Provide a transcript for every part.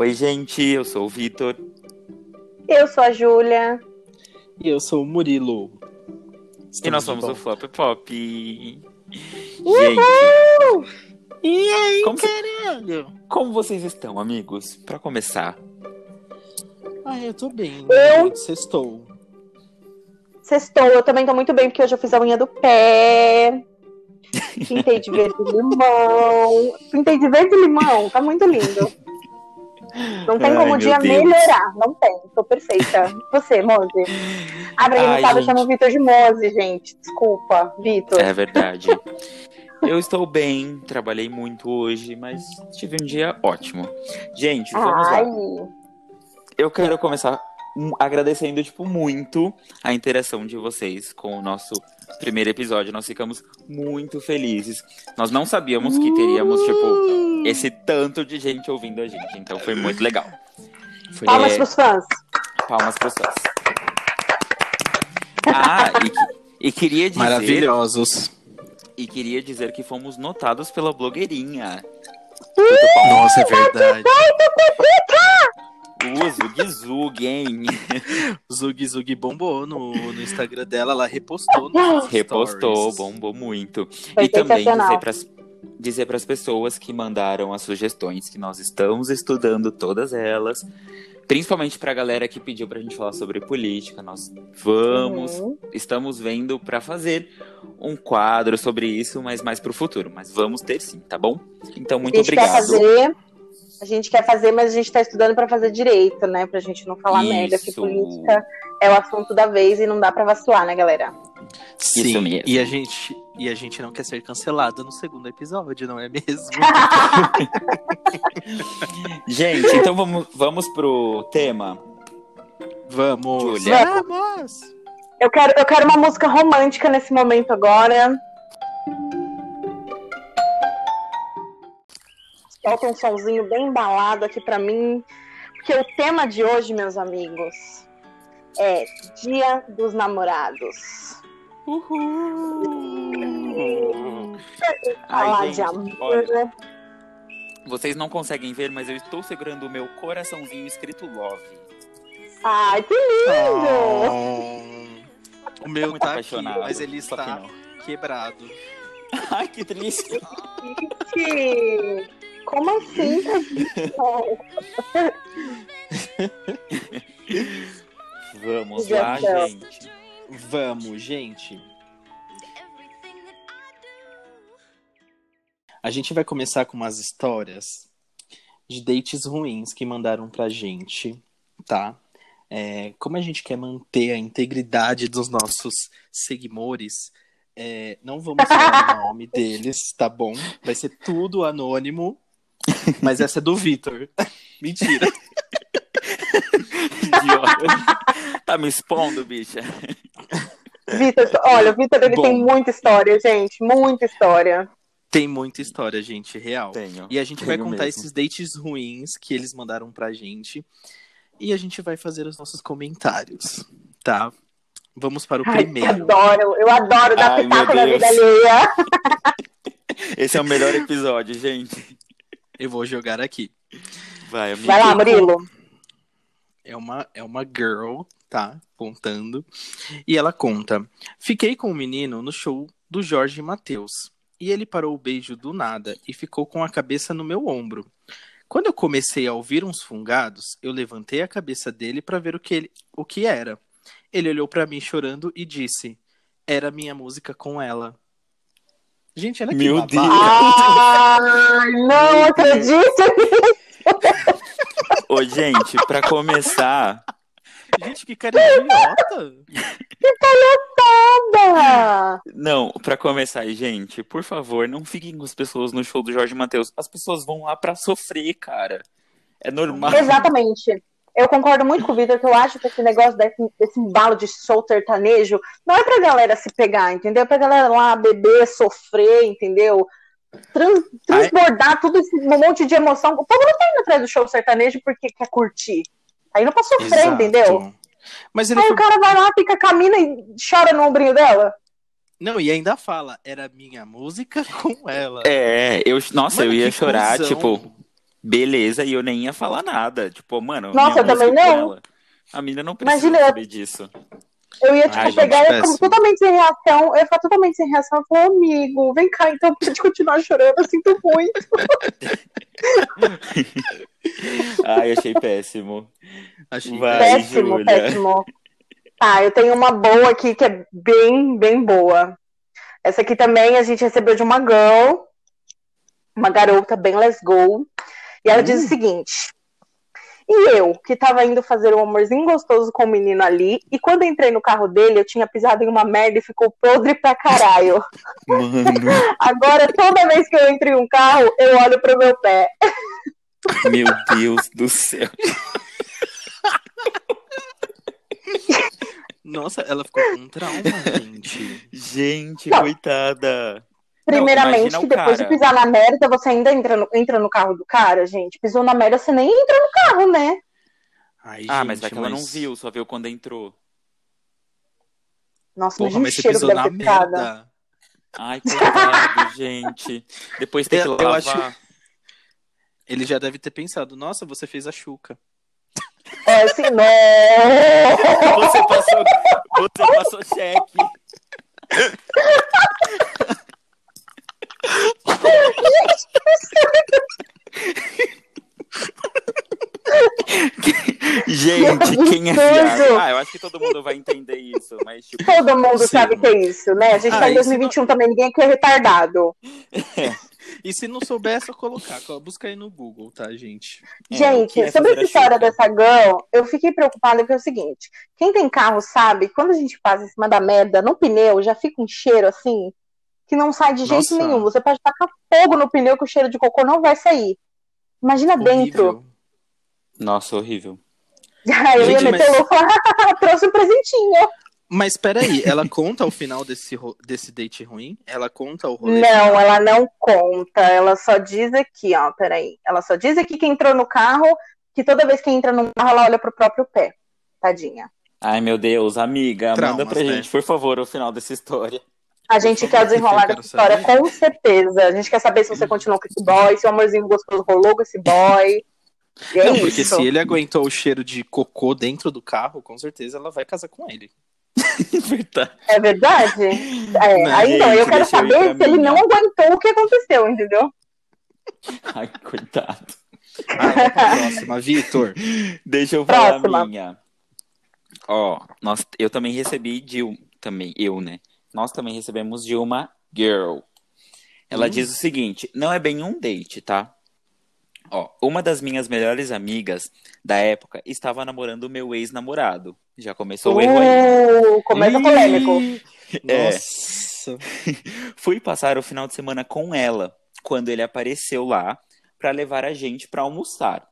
Oi, gente, eu sou o Vitor. Eu sou a Júlia. E eu sou o Murilo. e nós somos o Flop Pop. Uhul! Gente, E aí, Como se- caralho? como vocês estão, amigos? Pra começar. Ai, eu tô bem. Eu- gente, Sextou. Sextou, eu também tô muito bem, porque hoje eu fiz a unha do pé. Pintei de verde limão. Pintei de verde limão, tá muito lindo. Não tem como o dia Deus. melhorar, não tem. Tô perfeita. Você, Mose. Ah, pra quem não sabe, eu chamo o Vitor de Mose, gente. Desculpa, Vitor. É verdade. Eu estou bem, trabalhei muito hoje, mas tive um dia ótimo. Gente, vamos Ai, lá. Eu quero começar agradecendo, tipo, muito a interação de vocês com o nosso primeiro episódio. Nós ficamos muito felizes. Nós não sabíamos que teríamos, tipo, esse tanto de gente ouvindo a gente. Então foi muito legal. Foi palmas pros fãs. Palmas pros fãs. Ah, e, e queria dizer. maravilhosos. E queria dizer que fomos notados pela blogueirinha. Nossa, é verdade. O Zug Zug, hein? Zug Zug bombou no, no Instagram dela, ela repostou. nos Repostou, stories. bombou muito. Foi e também dizer pras, dizer para as pessoas que mandaram as sugestões que nós estamos estudando todas elas. Principalmente pra galera que pediu pra gente falar sobre política. Nós vamos, Uhum. estamos vendo pra fazer um quadro sobre isso, mas mais pro futuro. Mas vamos ter sim, tá bom? Então, muito a gente quer obrigado. fazer. A gente quer fazer, mas a gente tá estudando pra fazer direito, né? Pra gente não falar merda, que Isso. política é o assunto da vez e não dá pra vacilar, né, galera? Sim, Isso mesmo. E a, gente, e a gente não quer ser cancelada no segundo episódio, não é mesmo? Gente, então vamos, vamos pro tema. Vamos! Júlia. Vamos! Eu quero, eu quero uma música romântica nesse momento agora. Solta um somzinho bem embalado aqui pra mim. Porque o tema de hoje, meus amigos, é Dia dos Namorados. Falar Ai, de amor. olha, vocês não conseguem ver, mas eu estou segurando o meu coraçãozinho escrito love. Ai, que lindo! O meu Muito tá aqui, apaixonado, mas ele que está quebrado. Ai, que triste. Como assim? Vamos lá, céu. gente. Vamos, gente. A gente vai começar com umas histórias de dates ruins que mandaram pra gente, tá? É, como a gente quer manter a integridade dos nossos seguidores, é, não vamos falar o nome deles, tá bom? Vai ser tudo anônimo, mas essa é do Vitor. Mentira. Idiota. tá me expondo, bicha. Vitor, olha, o Vitor ele Bom. tem muita história, gente. Muita história. Tem muita história, gente, real. Tenho. E a gente vai contar mesmo. esses dates ruins que eles mandaram pra gente. E a gente vai fazer os nossos comentários, tá? Vamos para o Ai, primeiro. adoro, eu adoro dar Ai, pitaco na vida alheia. Esse é o melhor episódio, gente. Eu vou jogar aqui. Vai, amiga. Vai lá, Murilo. É uma, é uma girl, tá? Contando. E ela conta: Fiquei com o menino no show do Jorge Matheus. E ele parou o beijo do nada e ficou com a cabeça no meu ombro. Quando eu comecei a ouvir uns fungados, eu levantei a cabeça dele para ver o que, ele, o que era. Ele olhou para mim chorando e disse: Era minha música com ela. Gente, olha que Meu. Deus. Ai, não acredito. Ô, gente, pra começar, Gente, que cara idiota. Nada. não, pra começar, gente, por favor, não fiquem com as pessoas no show do Jorge Matheus. As pessoas vão lá pra sofrer, cara. É normal. Exatamente. Eu concordo muito com o Vitor, que eu acho que esse negócio desse, desse embalo de show sertanejo não é pra galera se pegar, entendeu? É pra galera lá beber, sofrer, entendeu? Trans- transbordar tudo esse um monte de emoção. O povo não tá indo atrás do show sertanejo porque quer curtir. Tá indo pra sofrer, Exato. entendeu? Mas ele Aí foi o cara vai lá, fica, camina e chora no ombrinho dela. Não, e ainda fala, era minha música com ela. É, eu, nossa, Mano, eu ia chorar, cuzão. tipo, beleza, e eu nem ia falar nada. Tipo, mano, Nossa, eu também não. ela. A mina não precisa Imagina, eu- saber disso. Eu ia, tipo, Ai, pegar e péssimo. totalmente sem reação. Eu ia ficar totalmente sem reação. Eu falei, amigo, vem cá, então, pra gente continuar chorando. Eu sinto muito. Ai, achei péssimo. Achei Vai. péssimo, Júlia. péssimo. Tá, eu tenho uma boa aqui que é bem, bem boa. Essa aqui também a gente recebeu de uma girl, uma garota bem let's go. E ela diz o seguinte: E eu, que tava indo fazer um amorzinho gostoso com o menino ali, e quando entrei no carro dele, eu tinha pisado em uma merda e ficou podre pra caralho. Mano, Agora, toda vez que eu entro em um carro, eu olho pro meu pé. meu Deus do céu. Nossa, ela ficou com um trauma, gente. Gente, Não. coitada. Primeiramente, imagina que o depois cara. de pisar na merda, você ainda entra no, entra no carro do cara, gente. Pisou na merda, você nem entra no carro, né? Ai, Ah, gente, mas é que ela não viu, só viu quando entrou. Nossa, Porra, mas você pisou na merda. Ai, coitado, gente. Depois tem que Eu- eu lavar. acho- Ele já deve ter pensado, nossa, você fez a chuca. É assim, não. Você passou, você passou cheque. Gente, quem é viado? Ah, eu acho que todo mundo vai entender isso, mas tipo, Todo mundo Sim. sabe que é isso, né? A gente Ah, tá em isso 2021 também, ninguém aqui é retardado. E se não souber, é só colocar. Busca aí no Google, tá, gente? É, o gente, que é sobre essa a história dessa girl, eu fiquei preocupada porque é o seguinte: quem tem carro sabe, que quando a gente passa em cima da merda no pneu, já fica um cheiro assim que não sai de jeito Nossa. nenhum. Você pode tacar fogo no pneu que o cheiro de cocô não vai sair. Imagina dentro. Horrível. Nossa, horrível. Aí eu ia meter o mas- louco e falar, trouxe um presentinho. Mas peraí, ela conta o final desse, desse date ruim? Ela conta o rolê? Não, ela não conta. Ela só diz aqui, ó, peraí. Ela só diz aqui que entrou no carro, que toda vez que entra no carro, ela olha pro próprio pé. Tadinha. Ai, meu Deus, amiga, manda Traumas, pra né? gente, por favor, o final dessa história. A gente quer desenrolar eu quero dessa história saber. com certeza. A gente quer saber se você continuou com esse boy, se o amorzinho gostoso rolou com esse boy. E é Não, isso. porque se ele aguentou o cheiro de cocô dentro do carro, com certeza ela vai casar com ele. Verdade. É verdade? É, Não, aí não, eu quero saber se ele não aguentou o que aconteceu, entendeu? Ai, coitado. Ah, próxima, Vitor. Deixa eu falar Próxima. a minha. Ó, nós, eu também recebi de um. Também, eu, né? Nós também recebemos de uma girl. Ela Hum. diz o seguinte: não é bem um date, tá? Ó, uma das minhas melhores amigas da época estava namorando o meu ex-namorado. Já começou o erro aí. Uh, começa polêmico. É. Nossa. Fui passar o final de semana com ela quando ele apareceu lá para levar a gente para almoçar.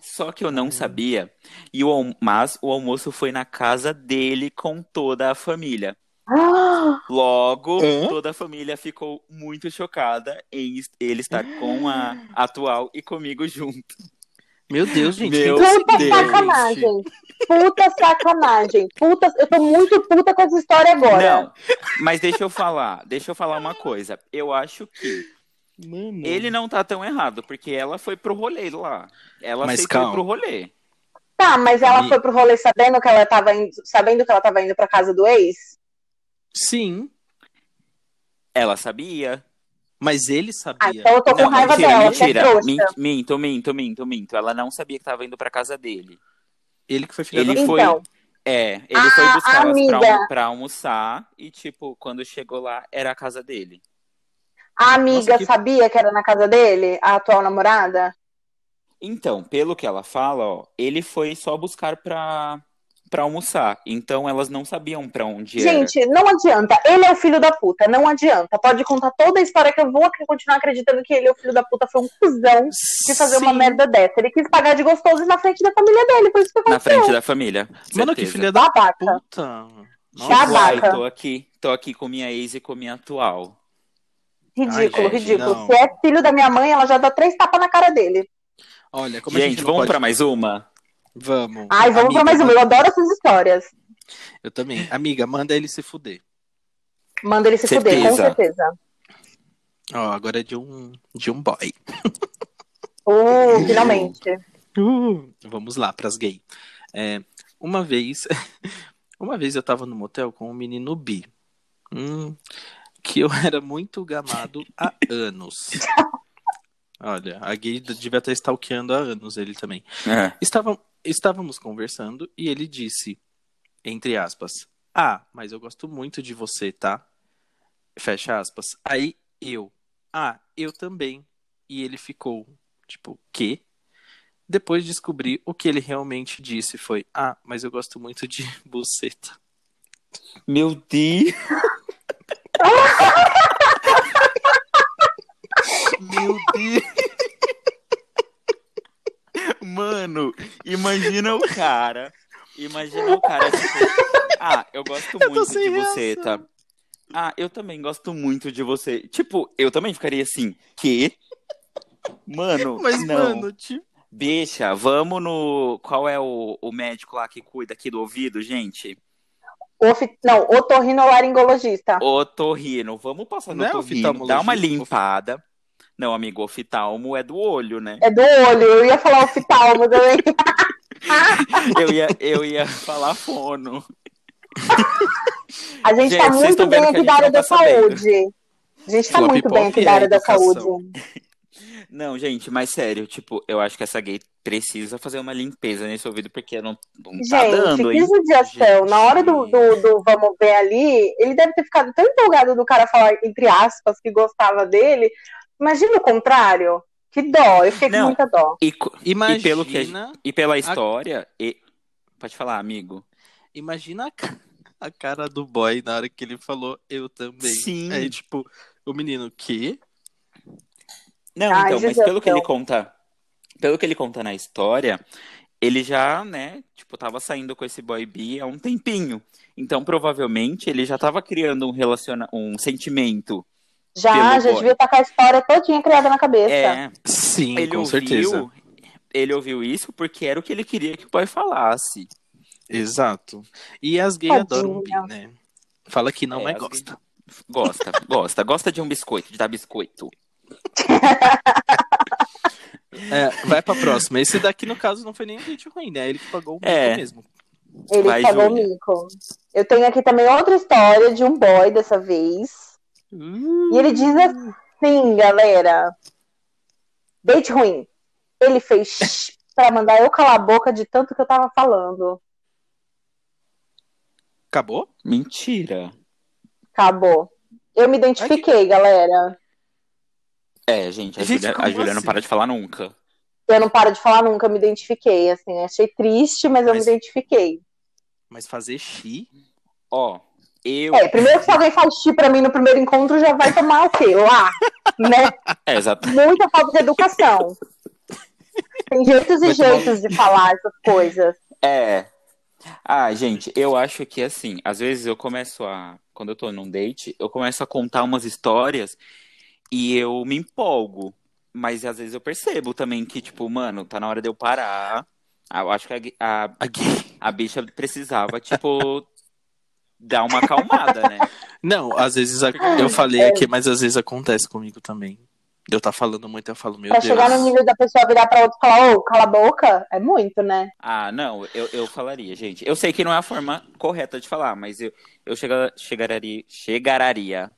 Só que eu não sabia, e o, mas o almoço foi na casa dele com toda a família. Ah, Logo, Hã? toda a família ficou muito chocada em ele estar com a atual e comigo junto. Meu Deus, gente. Meu puta gente? sacanagem. Puta sacanagem. Puta, eu tô muito puta com essa história agora. Não, mas deixa eu falar, deixa eu falar uma coisa. Eu acho que Mano. Ele não tá tão errado, porque ela foi pro rolê lá. Ela Mas calma. pro rolê. Tá, mas ela Ami- foi pro rolê sabendo que ela tava indo, sabendo que ela tava indo pra casa do ex? Sim, Ela sabia. mas ele Ah, sabia. então eu tô com Não, raiva mentira, dela, mentira. que é trouxa. Min- Minto, minto, minto, minto. Ela não sabia que tava indo pra casa dele. Ele que foi filho Ele da foi. Então. É, ele Ah, foi buscar elas pra, amiga. almo- pra almoçar e, tipo, quando chegou lá, era a casa dele. A amiga Nossa, que- sabia que era na casa dele, a atual namorada? Então, pelo que ela fala, ó, ele foi só buscar pra, pra almoçar. Então elas não sabiam pra onde era. Gente, não adianta. Ele é o filho da puta, não adianta. Pode contar toda a história que eu vou continuar acreditando que ele é o filho da puta. Foi um cuzão de fazer uma Sim. merda dessa. Ele quis pagar de gostoso na frente da família dele, por isso que Na aconteceu. frente da família. Mano, que certeza. filha da Babaca. puta. Uai, tô aqui, tô aqui com minha ex e com minha atual. Ridículo, Ai, gente, ridículo. não. Se é filho da minha mãe, ela já dá três tapas na cara dele. Olha, como a gente, gente não vamos pode... pra mais uma? Vamos. Ai, vamos Amiga, pra mais uma. Eu adoro essas histórias. Eu também. Amiga, manda ele se fuder. Manda ele se fuder, com Certeza. certeza. Ó, agora é de um, de um boy. Uh, finalmente. Uh, vamos lá, pras gay. É, uma vez, uma vez eu tava no motel com um menino bi. Hum, que eu era muito gamado há anos. Olha, a gay devia estar stalkeando há anos ele também. É. Estavam, estávamos conversando e ele disse, entre aspas, ah, mas eu gosto muito de você, tá? Fecha aspas. Aí eu, ah, eu também. E ele ficou, tipo, quê? Depois descobri o que ele realmente disse foi, ah, mas eu gosto muito de buceta. Meu Deus! Meu Deus! Mano, imagina o cara. Imagina o cara, tipo, ah, eu gosto tô muito de você, tá? Ah, eu também gosto muito de você. Tipo, eu também ficaria assim, que? Mano, Mas, não. mano, tipo. Deixa, vamos no. Qual é o, o médico lá que cuida aqui do ouvido, gente? Ofi- Não, otorrinolaringologista. Otorrino. Vamos passar no Não é otorrino, dá uma limpada. Não, amigo, oftalmo é do olho, né? É do olho, eu ia falar oftalmo também. Eu ia, eu ia falar fono. A gente, Gente, tá muito bem aqui da área da tá sabendo. saúde. A gente tá Sua muito bem aqui da área da saúde. Não, gente, mas sério, tipo, eu acho que essa gay precisa fazer uma limpeza nesse ouvido, porque não, não tá Gente, dando, hein? crise de ação. Na hora do, do, do vamos ver ali, ele deve ter ficado tão empolgado do cara falar, entre aspas, que gostava dele. Imagina o contrário. Que dó, eu fiquei com muita dó. E, Imagina, pelo que a e pela história. E... Pode falar, amigo. imagina a, a cara do boy na hora que ele falou eu também. Sim. Aí, tipo, o menino, que? Não, Ai, então, mas pelo que ele conta, pelo que ele conta na história, ele já, né, tipo, tava saindo com esse boy B há um tempinho. Então, provavelmente, ele já tava criando um relaciona um sentimento. Já, Pelo já devia estar com a história todinha criada na cabeça. É, Sim, ele com ouviu, certeza. ele ouviu isso porque era o que ele queria que o boy falasse. Exato. E as gays Tadinha. adoram bi, né? Fala que não, É, mas as gosta. Gosta, gosta, gosta de um biscoito, de dar biscoito. É, vai pra próxima. Esse daqui, no caso, não foi nem um date ruim, né? Ele que pagou o mico É. mesmo. Ele Vai, pagou o mico. Eu tenho aqui também outra história de um boy dessa vez. E ele diz assim, galera. Date ruim. Ele fez pra mandar eu calar a boca de tanto que eu tava falando. Acabou? Mentira. Acabou. Eu me identifiquei, galera. É, gente, a Gente, Júlia, a como Júlia não assim? para de falar nunca. Eu não paro de falar nunca, eu me identifiquei. Assim, achei triste, mas, eu me Mas- identifiquei. Mas fazer xi? Ó, eu. É, primeiro que se alguém faz xi pra mim no primeiro encontro, já vai tomar o quê? Lá, né? É, exato. Muita falta de educação. Tem jeitos e tomar- jeitos de falar essas coisas. É. Ah, gente, eu acho que assim, às vezes eu começo a. Quando eu tô num date, eu começo a contar umas histórias e eu me empolgo. Mas às vezes eu percebo também que, tipo, mano, tá na hora de eu parar. Ah, Eu acho que a, a, a bicha precisava, tipo, dar uma acalmada, né? Não, às vezes a- eu falei aqui, mas às vezes acontece comigo também. Eu tá falando muito, eu falo, meu Pra Deus. chegar no nível da pessoa virar pra outra e falar, ô, cala a boca, é muito, né? Ah, não, eu, eu falaria, gente. Eu sei que não é a forma correta de falar, mas eu, eu chega, chegaria, chegararia.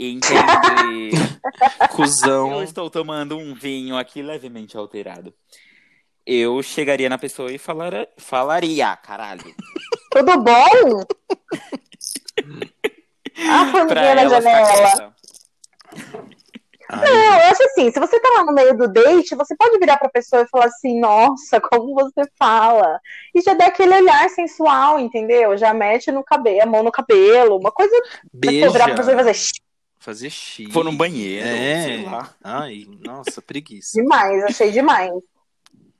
Entende? Cusão. Eu estou tomando um vinho aqui levemente alterado. Eu chegaria na pessoa e falara, falaria, caralho. Tudo bom? Ah, Pra formiguinha na ela janela. Ai, Não, eu acho assim, se você tá lá no meio do date, você pode virar pra pessoa e falar assim, nossa, como você fala. E já dá aquele olhar sensual, entendeu? Já mete no cabelo, a mão no cabelo, uma coisa pra beija. virar pra pessoa e fazer Fazer xi. Vou no banheiro, É. sei lá. Ai, nossa, preguiça. demais, achei demais.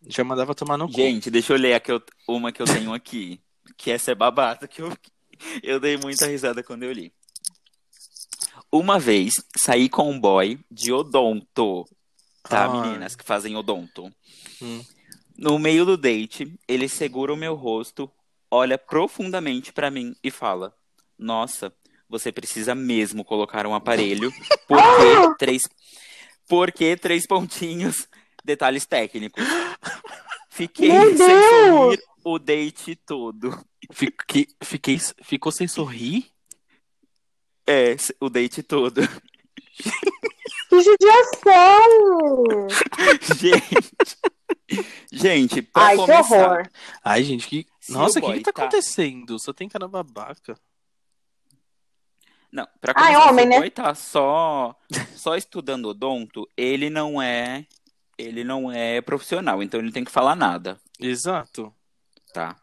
Já mandava tomar no cu. Gente, deixa eu ler a que eu- uma que eu tenho aqui. Que essa é babata, que eu, eu dei muita risada quando eu li. Uma vez, saí com um boy de odonto. Tá, Ai. meninas que fazem odonto. Hum. No meio do date, ele segura o meu rosto, olha profundamente pra mim e fala: Nossa, você precisa mesmo colocar um aparelho, porque três, porque três pontinhos detalhes técnicos. Fiquei Meu sem Deus! sorrir o date todo. Fiquei, fiquei, ficou sem sorrir? É, o date todo. Que judiação! Gente. Gente, pra Ai, que começar. horror. Ai, gente, que. Se Nossa, o que, que tá, tá- acontecendo? Só tem cara babaca. Não, pra começar, homem, se né? tá só, só estudando odonto, ele não é. Ele não é profissional, então ele não tem que falar nada, Exato. tá?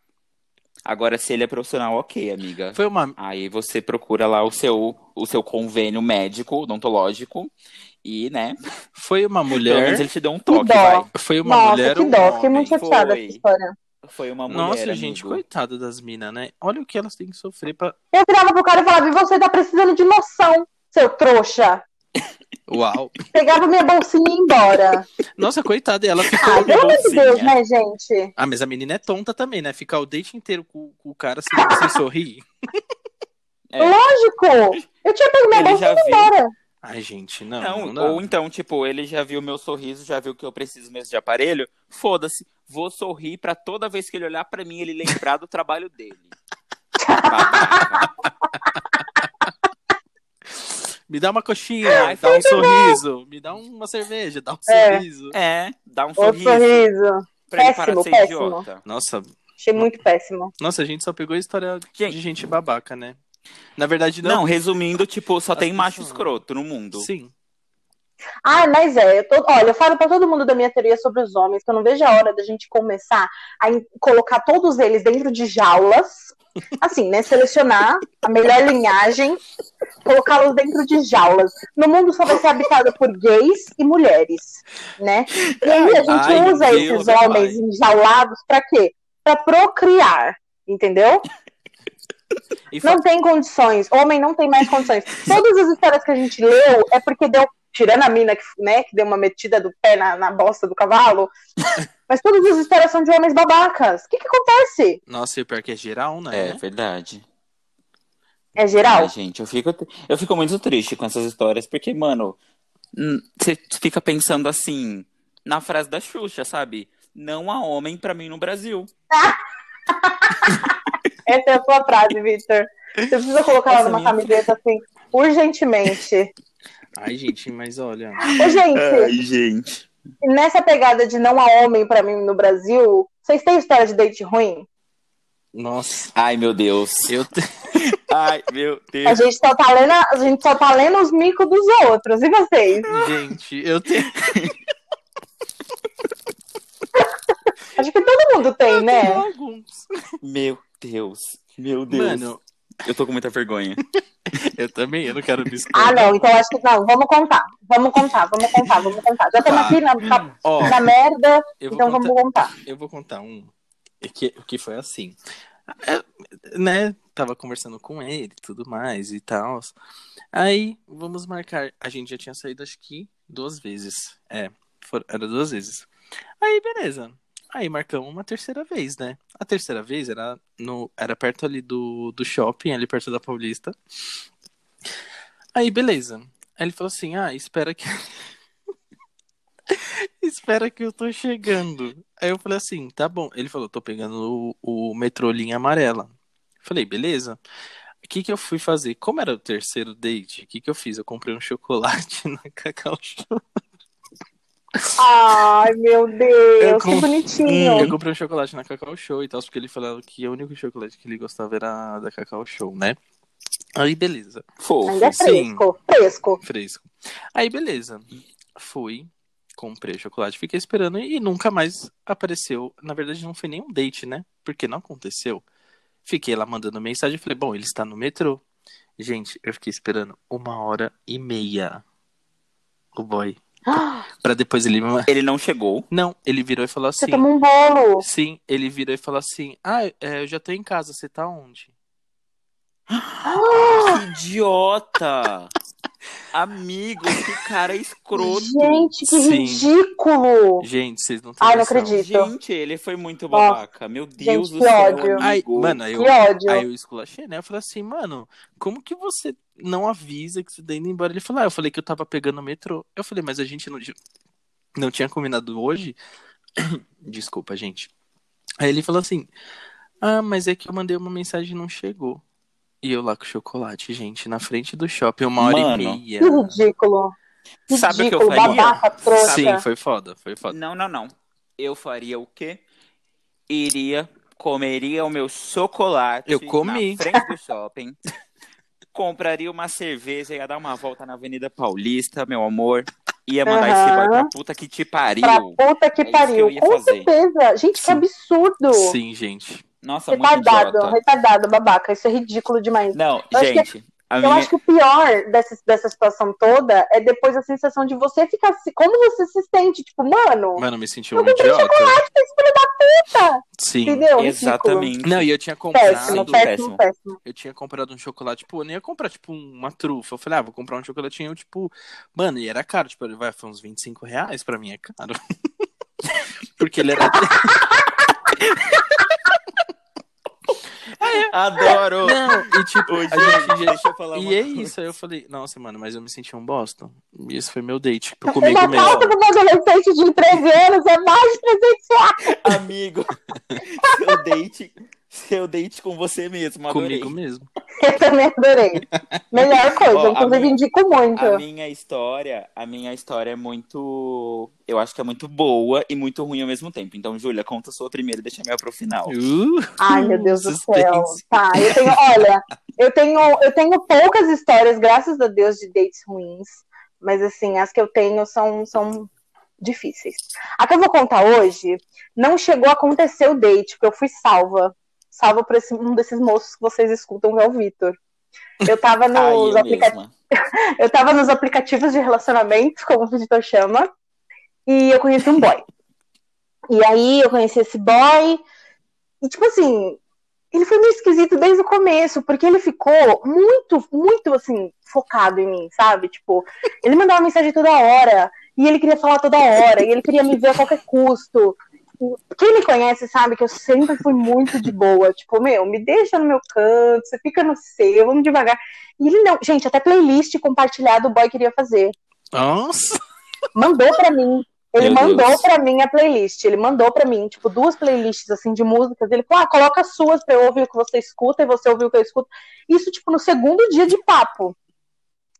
Agora, se ele é profissional, ok, amiga. Foi uma. Aí você procura lá o seu, o seu convênio médico, odontológico, e, né, Foi uma pelo menos mulher. ele te deu um toque, dó. vai. Foi uma Nossa, mulher que um dó. Fiquei muito chateada essa história. Foi uma mulher, Nossa, gente, amigo. coitada das minas, né? Olha o que elas têm que sofrer pra. Eu virava pro cara e falava, e você tá precisando de noção, seu trouxa. Uau! Pegava minha bolsinha e ia embora. Nossa, coitada, ela ficou. Ah, pelo amor de. Deus, né, gente? Ah, mas a menina é tonta também, né? Ficar o date inteiro com, com o cara sem, sem sorrir. É. Lógico! Eu tinha pego minha bolsa e ia viu. embora. Ai, gente, não. Não, não ou então, tipo, ele já viu meu sorriso, já viu que eu preciso mesmo de aparelho. Foda-se, vou sorrir pra toda vez que ele olhar pra mim, ele lembrar do trabalho dele. Me dá uma coxinha, Ai, dá um sorriso. Me dá uma cerveja, dá um É. sorriso. É, dá um sorriso sorriso. pra ele parar de Péssimo, ser péssimo. idiota. Nossa, Achei muito péssimo. nossa, a gente só pegou a história Gente. de gente babaca, né? Na verdade, Não, não. resumindo, tipo, só As tem macho pessoas- escroto no mundo. Sim. Ah, mas é, eu tô- olha, eu falo pra todo mundo da minha teoria sobre os homens, que eu não vejo a hora da gente começar a colocar todos eles dentro de jaulas, assim, né, selecionar a melhor linhagem, colocá-los dentro de jaulas. No mundo só vai ser habitado por gays e mulheres, né? E aí a gente Ai, usa Deus, esses homens pai. enjaulados pra quê? Pra procriar, entendeu? E Não tem condições. Homem não tem mais condições. Todas as histórias que a gente leu é porque deu. Tirando a mina que, né, que deu uma metida do pé na, na bosta do cavalo. Mas todas as histórias são de homens babacas. O que, que acontece? Nossa, e o pior que é geral, né? É, verdade. É geral? Ai, gente, eu fico, eu fico muito triste com essas histórias, porque, mano, hum, você fica pensando assim, na frase da Xuxa, sabe? Não há homem pra mim no Brasil. Essa é a sua frase, Victor. Você precisa colocar ela Essa numa minha camiseta assim, urgentemente. Ai, gente, mas olha. Ô, gente, gente. nessa pegada de não há homem pra mim no Brasil, vocês têm história de date ruim? Nossa. Ai, meu Deus. Eu te- Ai, meu A Deus. gente só tá lendo, a gente só tá lendo os micos dos outros. E vocês? Gente, eu tenho. Acho que todo mundo tem, né? alguns. Meu Deus. Meu Deus. Mano, Eu tô com muita vergonha. eu também, eu não quero me expor. Ah, não, então acho que não. Vamos contar. Vamos contar, vamos contar, vamos contar. Já estamos Tá. aqui na, na, Ó, na merda, eu então contar, vamos contar. eu vou contar um que, que foi assim. É, né, tava conversando com ele tudo mais e tal. Aí, vamos marcar. A gente já tinha saído, acho que duas vezes. É, for- era duas vezes. Aí, beleza. Aí marcamos uma terceira vez, né? A terceira vez era, no, era perto ali do, do shopping, ali perto da Paulista. Aí, beleza. Aí ele falou assim: ah, espera que. espera que eu tô chegando. Aí eu falei assim: tá bom. Ele falou: tô pegando o, o metrô linha amarela. Falei: beleza. O que que eu fui fazer? Como era o terceiro date, o que que eu fiz? Eu comprei um chocolate na Cacau Show. Ai, meu Eu Deus, com- que bonitinho. Eu comprei um chocolate na Cacau Show e tal, porque ele falava que o único chocolate que ele gostava era da Cacau Show, né? Aí, beleza. Fofo. Ainda é sim. fresco, fresco. Fresco. Aí, beleza. Fui, comprei chocolate, fiquei esperando e nunca mais apareceu. Na verdade, não foi nenhum date, né? Porque não aconteceu. Fiquei lá mandando mensagem falei, bom, ele está no metrô. Gente, eu fiquei esperando uma hora e meia. O boy. Pra depois ele me. Ele não chegou. Não, ele virou e falou Você assim. toma um bolo. Sim, ele virou e falou assim: Ah, é, eu já tô em casa, você tá onde? Que idiota! Amigo, que cara escroto. Gente, que Sim. cidículo. Gente, vocês não têm Ai, não noção. acredito. Gente, ele foi muito babaca. Meu Deus gente, do que céu, ódio. Aí, mano, aí Que eu, ódio. aí eu esculachei, né? Eu falei assim, mano, como que você não avisa que você tá indo embora? Ele falou, ah, eu falei que eu tava pegando o metrô. Eu falei, mas a gente não. não tinha combinado hoje. Desculpa, gente. Aí ele falou assim: Ah, mas é que eu mandei uma mensagem e não chegou. E eu lá com chocolate, gente, na frente do shopping, uma hora Mano. e meia. Que ridículo. Sabe o que eu faria? babaca. Sim, foi foda, foi foda. Não, não, não. Eu faria o quê? Iria, comeria o meu chocolate Eu comi. na frente do shopping. compraria uma cerveja, ia dar uma volta na Avenida Paulista, meu amor. Ia mandar Aham. esse boy pra puta que te pariu. Pra puta que É pariu. que Com fazer. certeza. Gente, que Sim. absurdo. Sim, gente. Nossa, muito Retardado, idiota. retardado, babaca. Isso é ridículo demais. Não, Eu acho que- gente, a Eu minha... acho que o pior dessa, dessa situação toda é depois a sensação de você ficar. se- Como você se sente? Tipo, mano, Mano, me senti eu um comprei idiota. chocolate pra esse filho da puta. Sim. Entendeu? Ridículo. Exatamente. Não, e eu tinha comprado. Péssimo, Péssimo, péssimo. Eu tinha comprado um chocolate, pô, eu nem ia comprar, tipo, uma trufa. Eu falei, ah, vou comprar um chocolatinho, tipo, mano, e era caro, tipo, vai, foi uns 25 reais pra mim, é caro. Porque ele era. Adoro! Não, e tipo, Ô, a gente, deixa eu falar E uma é coisa. isso, aí eu falei, nossa, mano, mas eu me senti um bosta. E esse foi meu date Uma comigo mesmo. calça pra uma adolescente de 13 anos é mais de 300 reais. Amigo, seu date, seu date com você mesmo, adorei. Comigo mesmo. Eu também adorei. Melhor coisa, Ó, a inclusive minha- indico muito. A minha história, a minha história é muito, eu acho que é muito boa e muito ruim ao mesmo tempo. Então, Júlia, conta a sua primeira e deixa a minha pro final. Uh, Ai, meu Deus do suspense. céu. Tá, eu tenho, olha, eu tenho, eu tenho poucas histórias, graças a Deus, de dates ruins. Mas assim, as que eu tenho são, são difíceis. A que eu vou contar hoje não chegou a acontecer o date, porque eu fui salva. Salva por esse, um desses moços que vocês escutam, que é o Vitor. Eu tava nos, aplica- eu tava nos aplicativos de relacionamento, como o Vitor chama, e eu conheci um boy. E aí eu conheci esse boy, e tipo assim, ele foi meio esquisito desde o começo, porque ele ficou muito, muito assim, focado em mim, sabe? Tipo, ele mandava mensagem toda hora, e ele queria falar toda hora, e ele queria me ver a qualquer custo. Quem me conhece sabe que eu sempre fui muito de boa. Tipo, meu, me deixa no meu canto, você fica no seu, vamos devagar. E ele não, gente, até playlist compartilhada o boy queria fazer. Nossa! Mandou pra mim. Ele Meu mandou Deus. pra mim a playlist. Ele mandou pra mim, tipo, duas playlists assim de músicas. Ele falou: ah, coloca as suas pra eu ouvir o que você escuta e você ouvir o que eu escuto. Isso, tipo, no segundo dia de papo.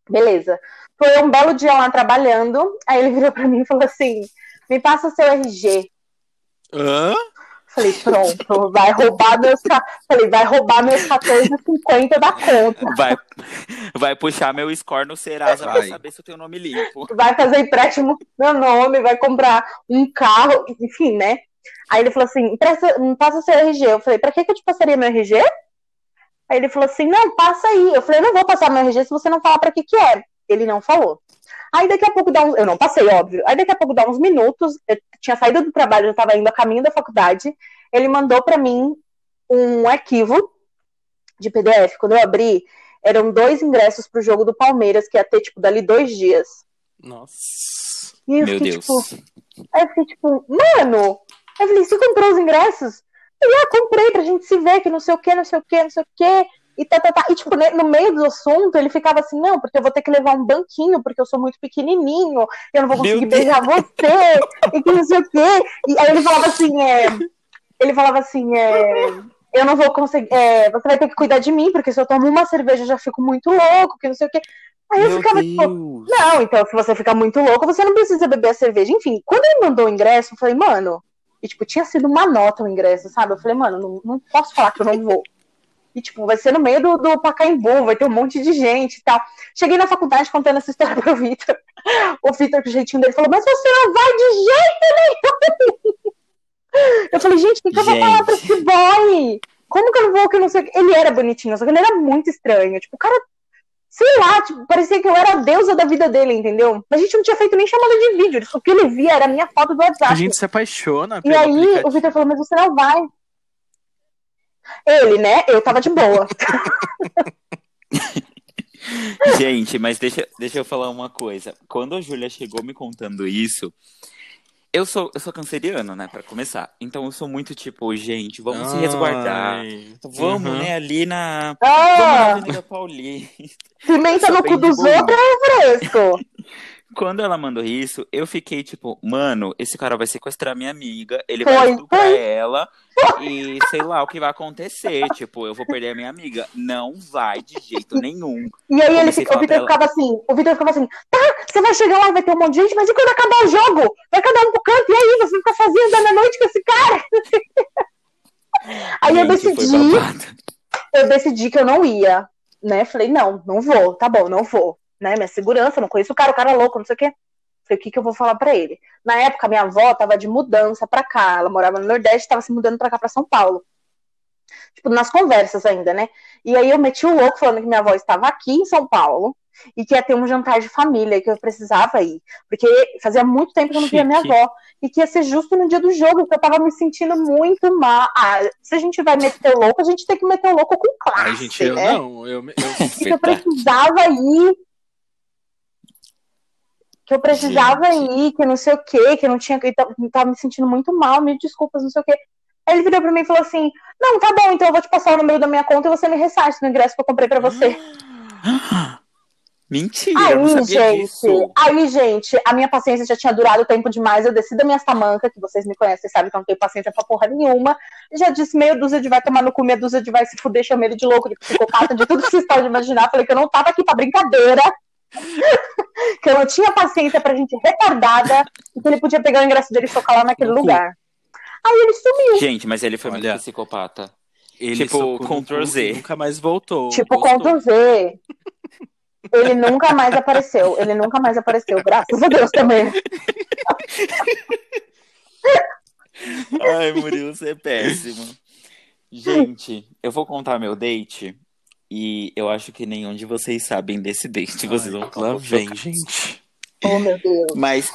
Beleza. Foi um belo dia lá trabalhando. Aí ele virou pra mim e falou assim: me passa seu RG. Hã? Falei, pronto, vai roubar meus. Falei, vai roubar meus 14,50 da conta. Vai, vai puxar meu score no Serasa pra Vai. saber se eu tenho nome limpo. vai fazer empréstimo no meu nome, vai comprar um carro, enfim, né? Aí ele falou assim: "Empresta- me passa seu RG. Eu falei: pra que, que eu te passaria meu RG? Aí ele falou assim: não, passa aí. Eu falei: não vou passar meu RG se você não falar pra que, que é. Ele não falou. Aí daqui a pouco dá uns. Eu não passei, óbvio. Aí daqui a pouco dá uns minutos. Eu tinha saído do trabalho, eu tava indo a caminho da faculdade. Ele mandou pra mim um arquivo de PDF. Quando eu abri, eram dois ingressos pro jogo do Palmeiras, que ia ter, tipo, dali dois dias. Nossa. E eu Meu fiquei, Deus. tipo, Aí eu fiquei tipo, mano! Eu falei, você comprou os ingressos? Ele, ah, comprei pra gente se ver, que não sei o que, não sei o que, não sei o que. E, tá, tá, tá. e tipo, né, no meio do assunto, ele ficava assim, não, porque eu vou ter que levar um banquinho, porque eu sou muito pequenininho, eu não vou conseguir beijar você, e que não sei o quê. E aí ele falava assim, é... Ele falava assim, é... Eu não vou conseguir... é, você vai ter que cuidar de mim, porque se eu tomo uma cerveja eu já fico muito louco, que não sei o quê. Aí eu Meu ficava, tipo, Deus. não, então se você ficar muito louco, você não precisa beber a cerveja. Enfim, quando ele mandou o ingresso, eu falei, mano, e tipo, tinha sido uma nota o ingresso, sabe? Eu falei, mano, não, não posso falar que eu não vou. E tipo, vai ser no meio do, do Pacaembu, vai ter um monte de gente e tal. Cheguei na faculdade contando essa história pro Vitor. O Vitor, com o jeitinho dele, falou, mas você não vai de jeito nenhum! Eu falei, gente, o que, eu vou falar pra esse boy? Como que eu não vou, que eu não sei? Ele era bonitinho, só que ele era muito estranho. Tipo, o cara sei lá, tipo, parecia que eu era a deusa da vida dele, entendeu? A gente não tinha feito nem chamada de vídeo. O que ele via era a minha foto do A WhatsApp. gente se apaixona E aí aplicativo. o Vitor falou, mas você não vai. Ele, né? Eu tava de boa. Gente, mas deixa, deixa eu falar uma coisa. Quando a Júlia chegou me contando isso, eu sou, eu sou canceriano, né, pra começar. Então eu sou muito tipo, gente, vamos se resguardar. Ai. Vamos, Uhum. né, ali na. Vamos na Ah, Avenida Paulista. pimenta no cu dos outros é fresco. Quando ela mandou isso, eu fiquei tipo, mano, esse cara vai sequestrar minha amiga, ele vai estuprar ela e sei lá o que vai acontecer. Tipo, eu vou perder a minha amiga. Não vai de jeito nenhum. E aí ele a fica, o Vitor ficava assim, o Vitor ficava assim, tá, você vai chegar lá e vai ter um monte de gente, mas e quando acabar o jogo? Vai cada um pro canto, e aí, você sozinho andando à noite com esse cara? aí eu Gente, foi decidi, eu decidi que eu não ia, né? Falei, não, não vou, tá bom, não vou, né? Minha segurança, não conheço o cara, o cara é louco, não sei o quê. Falei, o que que eu vou falar pra ele? Na época, minha avó tava de mudança pra cá, ela morava no Nordeste, tava se mudando pra cá, pra São Paulo. Tipo, nas conversas ainda, né? E aí eu meti o louco falando que minha avó estava aqui em São Paulo e que ia ter um jantar de família, que eu precisava ir. Porque fazia muito tempo que eu não via minha avó. E que ia ser justo no dia do jogo, que eu tava me sentindo muito mal. Ah, se a gente vai meter o louco, a gente tem que meter o louco com classe, Ai, gente, eu né? não. Eu, eu, que eu precisava ir. Que eu precisava Gente. ir, que não sei o quê, que não tinha. Que tava- me sentindo muito mal, mil desculpas, não sei o quê. Aí ele virou pra mim e falou assim: Não, tá bom, então eu vou te passar o número da minha conta e você me ressarte no ingresso que eu comprei pra você. Mentira, eu não Aí, sabia gente, disso. aí, gente, a minha paciência já tinha durado tempo demais. Eu desci da minha tamanca, que vocês me conhecem, sabem que eu não tenho paciência pra porra nenhuma. Já disse meia dúzia de vai tomar no cu, meia dúzia de vai se fuder, chamei ele de louco, de psicopata, de tudo que vocês podem imaginar. Falei que eu não tava aqui pra brincadeira. Que eu não tinha paciência pra gente retardada e que ele podia pegar o ingresso dele e socar lá naquele lugar. Aí ele sumiu. Gente, mas ele foi Olha. muito psicopata. ele Tipo, no Ctrl Z. Nunca mais voltou. Tipo? Ctrl Z. Ele nunca mais apareceu. Ele nunca mais apareceu. Graças a Deus também. Ai, Murilo, você é péssimo. Gente, eu vou contar meu date e eu acho que nenhum de vocês sabem desse date. Vocês vão Ai, ficar lá vem, gente. Oh, meu Deus. Mas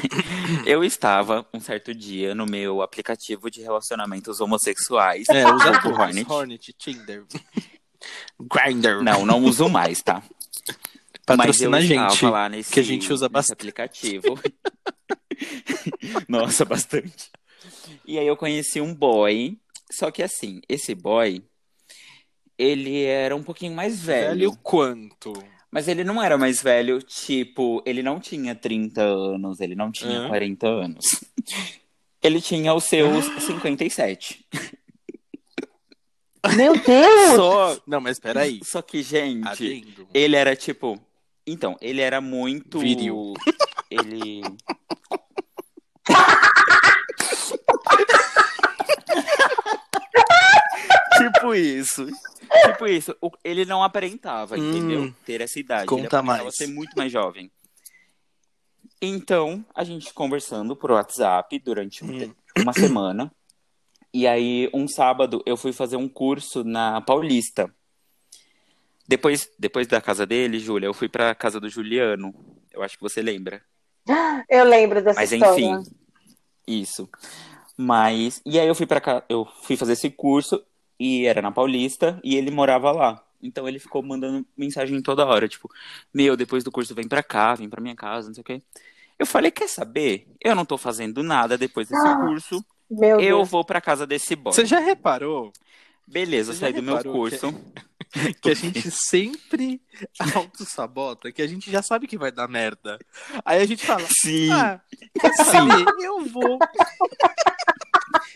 eu estava um certo dia no meu aplicativo de relacionamentos homossexuais. É, usa todos. Hornet. Hornet, Tinder. Grindr. Não, não uso mais, tá? Patrocina Mas a gente. lá nesse, que a gente usa bastante. aplicativo. Nossa, bastante. E aí eu conheci um boy, só que assim, esse boy, ele era um pouquinho mais velho. Velho quanto? Mas ele não era mais velho, tipo, ele não tinha 30 anos, ele não tinha Hã? 40 anos. Ele tinha os seus 57. Meu Deus! Só, Não, mas peraí. só que, gente, Adendo. ele era tipo. Então, ele era muito. Viril. Ele. tipo isso. Tipo isso. O- Ele não aparentava, Hum. entendeu? Ter essa idade. Conta ele mais. ser muito mais jovem. Então, a gente conversando por WhatsApp durante um Hum. uma semana. E aí, um sábado, eu fui fazer um curso na Paulista. Depois, depois da casa dele, Júlia, eu fui pra casa do Juliano. Eu acho que você lembra. Eu lembro dessa Mas história. enfim, isso. Mas e aí eu fui para cá, eu fui fazer esse curso e era na Paulista e ele morava lá. Então ele ficou mandando mensagem toda hora, tipo, meu, depois do curso vem pra cá, vem pra minha casa, não sei o quê. Eu falei, quer saber? Eu não tô fazendo nada depois desse Ah, curso. Meu Eu Deus. vou pra casa desse boy. Você já reparou Beleza, Você saí do meu curso. que a gente sempre auto-sabota, que a gente já sabe que vai dar merda. Aí a gente fala, Sim. ah, quer saber? Eu vou.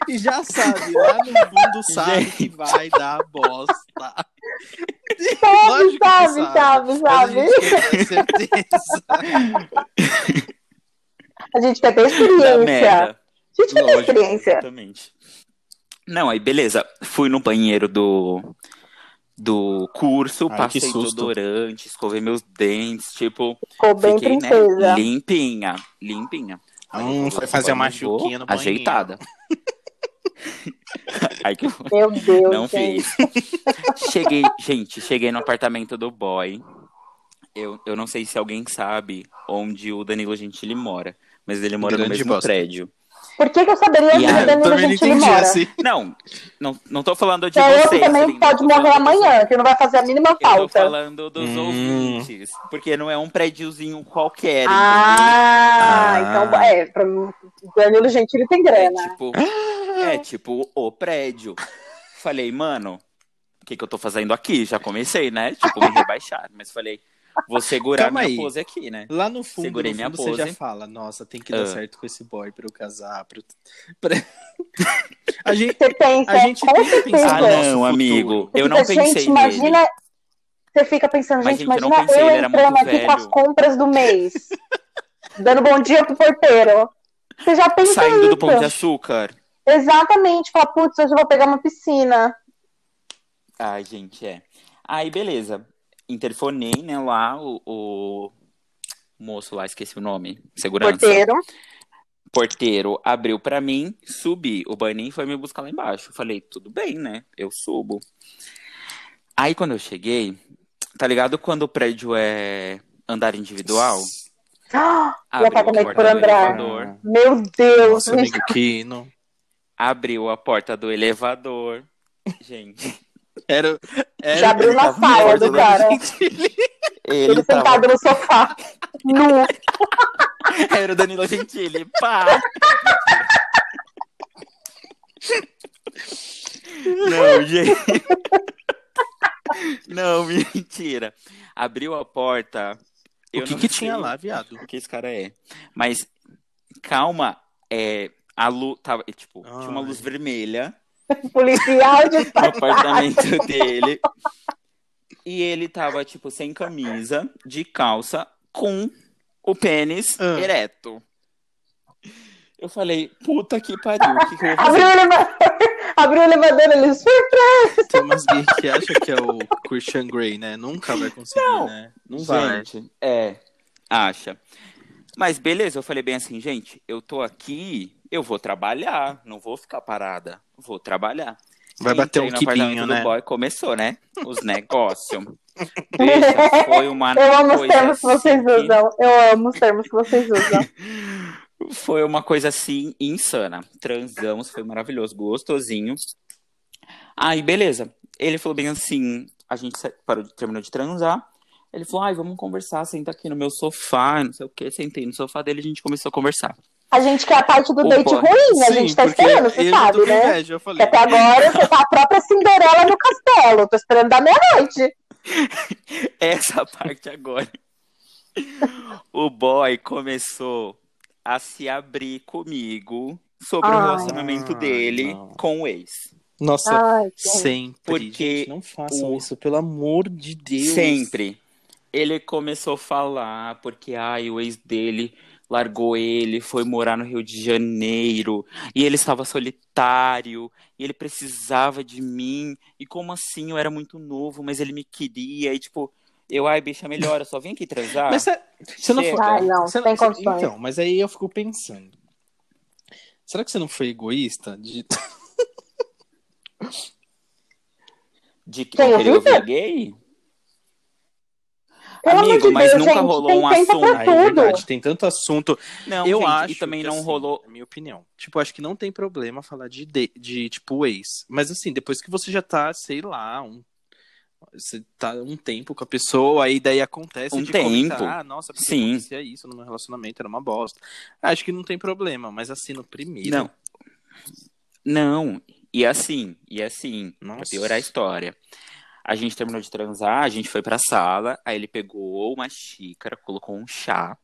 E já sabe, lá no fundo sabe que vai dar bosta. Sabe, sabe, sabe, sabe. a gente quer ter certeza. A gente quer ter experiência. A gente quer ter Lógico, experiência. Exatamente. Não, aí beleza. Fui no banheiro do, do curso, Ai, passei desodorante, escovei meus dentes, tipo, Ficou bem fiquei, princesa. né, limpinha, limpinha. Hum, eu foi fazer uma chuquinha no banheiro. Ajeitada. Aí que eu Meu Deus, não gente. fiz. Cheguei, gente, cheguei no apartamento do boy. Eu, eu não sei se alguém sabe onde o Danilo Gentili mora, mas ele mora no Grande mesmo bosta. prédio. Por que, que eu saberia E onde aí, o Danilo Gentili mora? assim. Não, não, não tô falando de É eu vocês. que também Linda, pode morrer amanhã, que não vai fazer a mínima Eu tô falta. falando dos Hum. ouvintes. Porque não é um prédiozinho qualquer, Ah, Ah. então é, pra Danilo Gentili tem? É grana. tipo, é tipo o prédio. Falei, mano, o que, que eu tô fazendo aqui? Já comecei, né? Tipo, me rebaixar. Mas falei, Vou segurar Calma minha aí. pose aqui, né? Lá no fundo, Segurei no minha fundo você já pose. fala, nossa, tem que dar Ah. certo com esse boy pra eu casar. Pra... pra- a gente, Você pensa, a gente tem que pensar Ah, no nosso não, futuro. amigo. Eu não fica, pensei gente, nele. imagina. Você fica pensando, Mas, gente, gente, eu não imagina pensei, eu entrando aqui com as velho. compras do mês. dando bom dia pro porteiro. Você já pensa Saindo isso. do Pão de Açúcar. Exatamente. Fala, putz, hoje eu vou pegar uma piscina. Ai, gente, é. Aí, beleza. Interfonei, né, lá, o, o moço lá, esqueci o nome. Segurança. Porteiro. Porteiro abriu pra mim, subi. O Baninho foi me buscar lá embaixo. Falei, tudo bem, né? Eu subo. Aí, quando eu cheguei, tá ligado quando o prédio é andar individual? Ah, Abriu apartamento a por porta do andar. elevador. Meu Deus. Nosso amigo Kino. Abriu a porta do elevador. Gente, Era, era, Já abriu na sala do cara. ele Ele tava... sentado no sofá. Nu. Era o Danilo Gentili, pá! Não, gente. Não, mentira. Abriu a porta. eu O que que tinha lá, viado? O que esse cara é? Mas, calma, é, a luz tava, é, tipo, tinha uma Ai. luz vermelha Policial de no apartamento dele. E ele tava, tipo, sem camisa, de calça, com o pênis Ah. ereto. Eu falei, puta que pariu, o que, que eu vou Abriu fazer? o elevador. Abriu o elevador, ele surpresa. Tem umas gays que acham que é o Christian Grey, né? Nunca vai conseguir, Não. né? Não vai. Gente, é, acha. Mas beleza, eu falei bem assim, gente, eu tô aqui, eu vou trabalhar, não vou ficar parada, vou trabalhar. Vai bater Entrei um do né? boy, começou, né? Os negócios. Bicha, foi uma Eu amo os coisa termos que vocês assim usam. Eu amo os termos que vocês usam. Foi uma coisa assim insana. Transamos, foi maravilhoso, gostosinho. Aí, beleza. Ele falou bem assim: a gente parou, terminou de transar. Ele falou: ai, vamos conversar, senta aqui no meu sofá, não sei o que. Sentei no sofá dele e a gente começou a conversar. A gente quer a parte do O date boy- ruim, a Sim, gente tá esperando, você sabe, né? inveja, eu Que falei. até agora você tá a própria Cinderela no castelo. Tô esperando da meia-noite. Essa parte agora. o boy começou a se abrir comigo sobre o Ai. relacionamento dele não. com o ex. Nossa, Ai, sempre. Porque gente, não façam o- isso, pelo amor de Deus. Sempre. Ele começou a falar porque ai, o ex dele largou ele, foi morar no Rio de Janeiro, e ele estava solitário, e ele precisava de mim, e como assim eu era muito novo, mas ele me queria, e tipo, eu, ai, bicha, melhor, eu só vim aqui transar. Mas você, você não foi. Ai, não, você sem você- condições. Então, mas aí eu fico pensando. Será que você não foi egoísta? De... De que o queria ouvir gay? Pelo Amigo, de mas Deus, nunca gente, rolou um tempo assunto. pra Ah, é verdade, tem tanto assunto. Não, eu gente, acho e também que, não assim, rolou. Na minha opinião. Tipo, acho que não tem problema falar de, de, de, tipo, ex. Mas assim, depois que você já tá, sei lá, um. Você tá um tempo com a pessoa, aí daí acontece Um de comentar, tempo. ah, nossa, porque Sim. acontecia isso no meu relacionamento, era uma bosta. Acho que não tem problema, mas assim, no primeiro. Não. Não. E assim, e assim, pra Nossa. piorar a história. A gente terminou de transar, a gente foi pra sala, aí ele pegou uma xícara, colocou um chá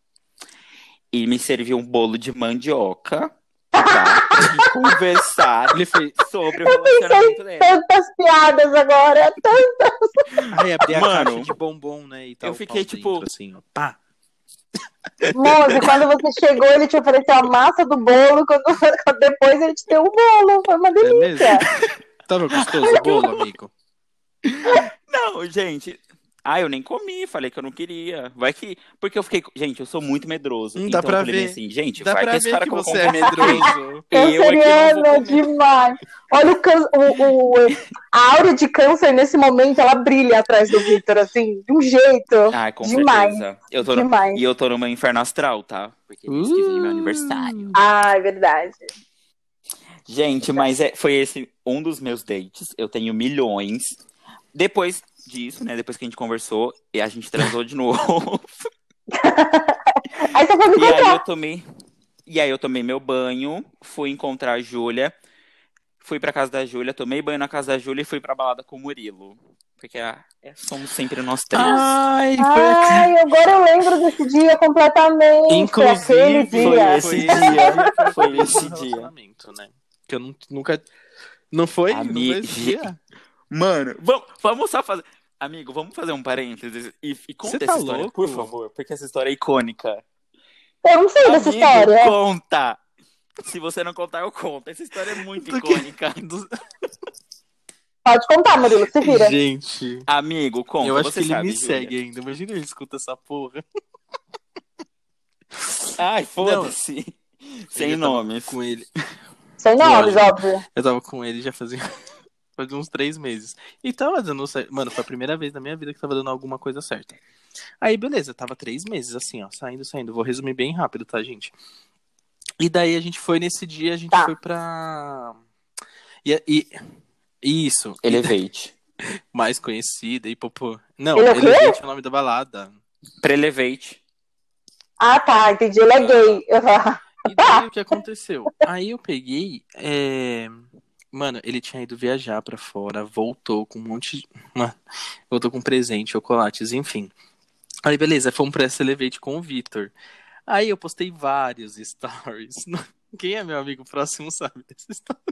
e me serviu um bolo de mandioca, tá? Pra gente conversar Ele fez. sobre o relacionamento dele. Tantas piadas agora. tantas- Ai, abri a Mano, caixa de bombom, né? E tal, eu fiquei, tipo- dentro, assim, ó, pá. Moço, quando você chegou, ele te ofereceu a massa do bolo. Quando, depois ele te deu o bolo. Foi uma É mesmo? delícia. Tava gostoso o bolo, amigo? Não, gente. Ah, eu nem comi, falei que eu não queria. Vai que. Porque eu fiquei. Gente, eu sou muito medroso. Hum, então dá pra eu falei ver. assim, gente, Dá vai pra que esse ver cara que você é medroso. Não Canceriano, comer. demais. Olha o, can... o, o- a áurea de câncer nesse momento, ela brilha atrás do Victor, assim, de um jeito. Ai, com Demais. certeza. Eu tô no- Demais. E eu tô no meu inferno astral, tá? Porque vem é meu aniversário. Ah, é verdade. Gente, mas é, foi esse um dos meus dates. Eu tenho milhões. Depois disso, né? Depois que a gente conversou, e a gente transou de novo. Aí você foi me e aí contar. eu tomei. E aí eu tomei meu banho, fui encontrar a Júlia. Fui pra casa da Júlia, tomei banho na casa da Júlia e fui pra balada com o Murilo. porque a- é, somos sempre nós três. Ai, foi Ai, agora eu lembro desse dia completamente. Inclusive, foi dia. esse foi dia. Foi esse dia. né? Que eu nu- nunca. Não foi? Não Ami- foi esse dia? Mano, vamos, vamos só fazer. Amigo, vamos fazer um parênteses e, e conta Você essa tá história, louco? por favor, porque essa história é icônica. Eu não sei dessa Amigo, história. conta! Se você não contar, eu conto. Essa história é muito Do icônica. Do- Pode contar, Murilo, se vira. Gente, Amigo, conta. eu acho você que ele sabe, me Júlia. segue ainda. Imagina ele escuta essa porra. Ai, foda-se. Sem nomes. Com ele. Sem nomes, óbvio. Eu tava com ele já fazia, fazia uns três meses. E tava dando certo. Mano, foi a primeira vez na minha vida que tava dando alguma coisa certa. Aí, beleza, tava três meses assim, ó, saindo, saindo. Vou resumir bem rápido, tá, gente? E daí a gente foi nesse dia, a gente Tá. foi pra. E, e- Isso. Elevate. Mais conhecida, e popô. Não, Ele é? Elevate é o nome da balada. Prelevate. Ah, tá, entendi. Ele é gay. E daí o que aconteceu? Aí eu peguei. é, Mano, ele tinha ido viajar pra fora, voltou com um monte de. Voltou com presente, chocolates, enfim. Aí, beleza, fomos pra essa Elevate com o Vitor. Aí eu postei vários stories. Quem é meu amigo próximo sabe dessa história.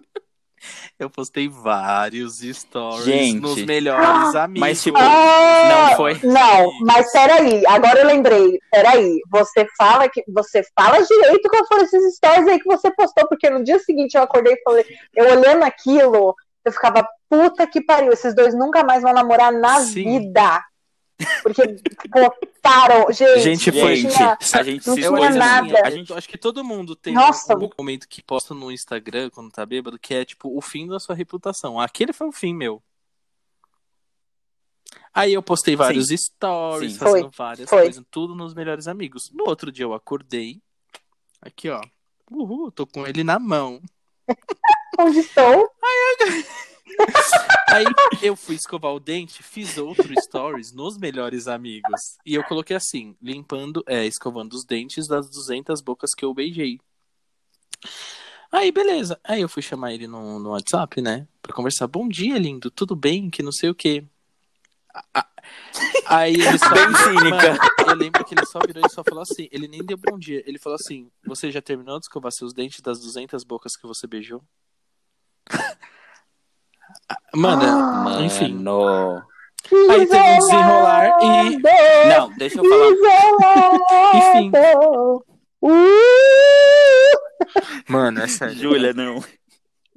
Eu postei vários stories Gente. nos melhores amigos. Mas, tipo, Ah, Não foi? Não, mas peraí, agora eu lembrei. Peraí, você fala que você fala direito qual foram esses stories aí que você postou, porque no dia seguinte eu acordei e falei, eu olhando aquilo, eu ficava, puta que pariu, esses dois nunca mais vão namorar na Sim. vida. Porque botaram, gente, Gente, foi- Gente, tinha- a gente não se tinha expôs assim, nada. A gente acho que todo mundo tem Nossa. um momento que posta no Instagram quando tá bêbado, que é tipo o fim da sua reputação. Aquele foi o fim meu. Aí eu postei vários stories, Sim. fazendo Foi. várias Foi. coisas, tudo nos melhores amigos. No outro dia eu acordei. Aqui, ó. Uhul, tô com ele na mão. onde estou. Aí eu fui escovar o dente, fiz outro stories nos melhores amigos. E eu coloquei assim, limpando, é, escovando os dentes das 200 bocas que eu beijei. Aí, beleza. Aí eu fui chamar ele no, no WhatsApp, né? Pra conversar. Bom dia, lindo. Tudo bem? Que não sei o quê. Aí ele só... Bem cínica. Eu lembro que ele só virou e só falou assim. Ele nem deu bom dia. Ele falou assim: Você já terminou de escovar seus dentes das 200 bocas que você beijou? Mano, Ah, enfim. Mano. Aí teve um desenrolar e- Não, deixa eu falar. Enfim. Uh! Mano, é sério. Júlia, não.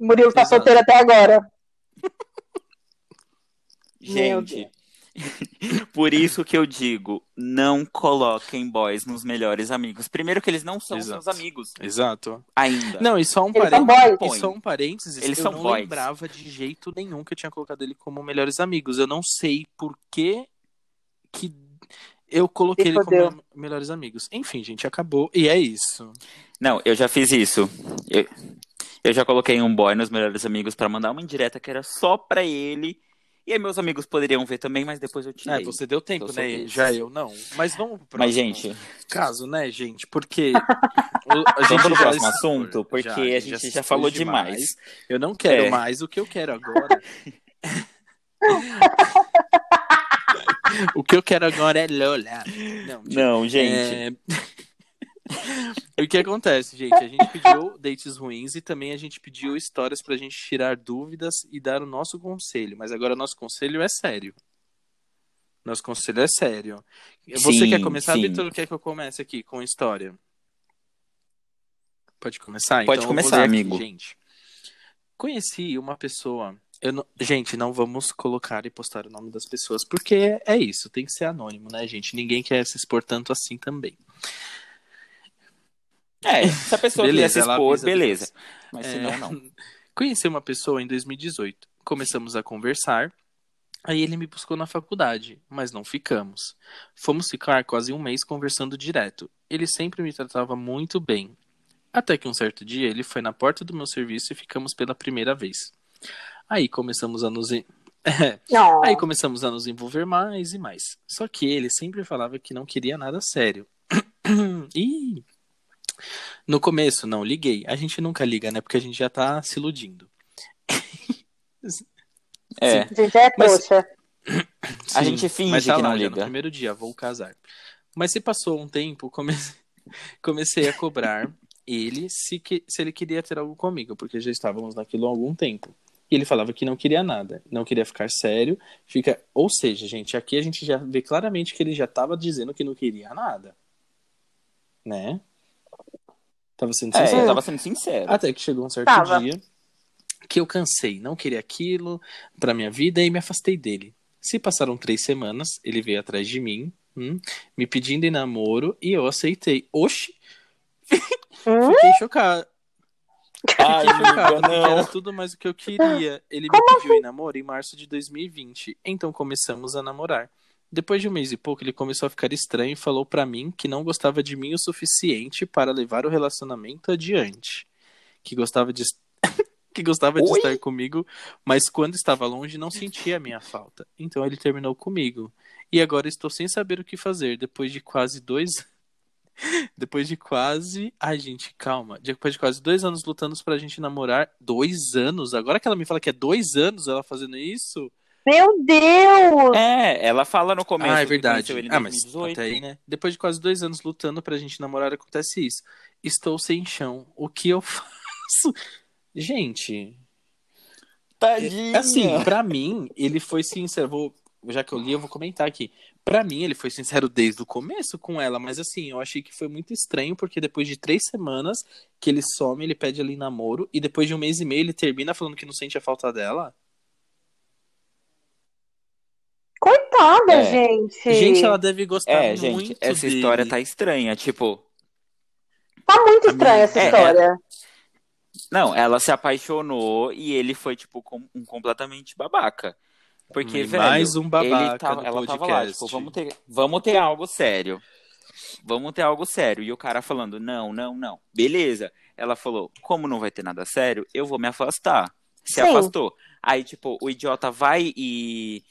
Murilo tá solteiro até agora. Meu Gente. Por isso que eu digo, não coloquem boys nos melhores amigos. Primeiro que eles não são Exato. seus amigos Exato. ainda. Não, e só um Eles são parênteses. boys. E só um parênteses, Eles eu são não boys. lembrava de jeito nenhum que eu tinha colocado ele como melhores amigos. Eu não sei por que que eu coloquei ele fodeu. como melhores amigos. Enfim, gente, acabou. E é isso. Não, eu já fiz isso. Eu, eu já coloquei um boy nos melhores amigos pra mandar uma indireta que era só pra ele. E aí meus amigos poderiam ver também, mas depois eu tirei. É, você deu tempo, Eu né? desses. Já eu não. Mas vamos pro próximo Mas, gente, caso, né, gente? Porque o- a gente vamos já próximo expôs- assunto, porque a gente já expôs falou demais. Eu não quero É. mais. O que eu quero agora. o que eu quero agora é Lola. Não, tipo, Não, gente. é... o que acontece, gente? A gente pediu dates ruins e também a gente pediu histórias pra gente tirar dúvidas e dar o nosso conselho. Mas agora o nosso conselho é sério. Nosso conselho é sério. Você Sim, quer começar. Vitor? Ou quer que eu comece aqui com história? Pode começar? Pode então, começar, ler aqui, amigo. gente. Conheci uma pessoa. Não- Gente, não vamos colocar e postar o nome das pessoas, porque é isso, tem que ser anônimo, né, gente? Ninguém quer se expor tanto assim também. É, se a pessoa Beleza, quiser se ela expor, beleza. Mas É, se não, não. Conheci uma pessoa em 2018. Começamos a conversar. Aí ele me buscou na faculdade, mas não ficamos. Fomos ficar quase um mês conversando direto. Ele sempre me tratava muito bem. Até que um certo dia ele foi na porta do meu serviço e ficamos pela primeira vez. Aí começamos a nos. É. Aí começamos a nos envolver mais e mais. Só que ele sempre falava que não queria nada sério. e no começo não liguei. A gente nunca liga, né? Porque a gente já tá se iludindo. É. Gente, é Mas- trouxa. A gente finge mas tá que não lá, já liga. No primeiro dia, vou casar. Mas se passou um tempo, come- comecei a cobrar ele se, que... se ele queria ter algo comigo, porque já estávamos naquilo há algum tempo. E ele falava que não queria nada, não queria ficar sério. Fica... Ou seja, gente, aqui a gente já vê claramente que ele já estava dizendo que não queria nada. Né? Tava sendo É, sincero. eu tava sendo sincero. Até que chegou um certo Tava. dia que eu cansei, não queria aquilo pra minha vida e me afastei dele. Se passaram três semanas, ele veio atrás de mim, hum, me pedindo em namoro e eu aceitei. Oxi, Hum? fiquei chocado. Ai, Fiquei chocado, amiga, porque era não. tudo mais o que eu queria. Ele me pediu em namoro em março de 2020, então começamos a namorar. Depois de um mês e pouco, ele começou a ficar estranho e falou pra mim que não gostava de mim o suficiente para levar o relacionamento adiante. Que gostava de que gostava de estar comigo, mas quando estava longe não sentia a minha falta. Então ele terminou comigo. E agora estou sem saber o que fazer depois de quase dois depois de quase. Ai, gente, calma. Depois de quase dois anos lutando pra gente namorar. Dois anos? Agora que ela me fala que é dois anos ela fazendo isso. Meu Deus! É, ela fala no começo. ah, é que verdade. ele Ah, mas 2018. até aí, né? Depois de quase dois anos lutando pra gente namorar, acontece isso. Estou sem chão. O que eu faço? Gente, Tadinha. assim, pra mim, ele foi sincero. Vou, já que eu li, eu vou comentar aqui. Pra mim, ele foi sincero desde o começo com ela, mas assim, eu achei que foi muito estranho, porque depois de três semanas que ele some, ele pede ali namoro, e depois de um mês e meio ele termina falando que não sente a falta dela. Coitada, É. gente. Gente, ela deve gostar É, muito gente, essa dele. história tá estranha. Tipo, Tá muito estranha essa É, história. não, ela se apaixonou e ele foi, tipo, com- um completamente babaca. Porque, E velho, mais um babaca ele tava, ela tava lá, podcast. tipo, vamos ter, vamos ter algo sério. Vamos ter algo sério. E o cara falando, não, não, não. Beleza. Ela falou, como não vai ter nada sério, eu vou me afastar. Se Sim. afastou. Aí, tipo, o idiota vai e,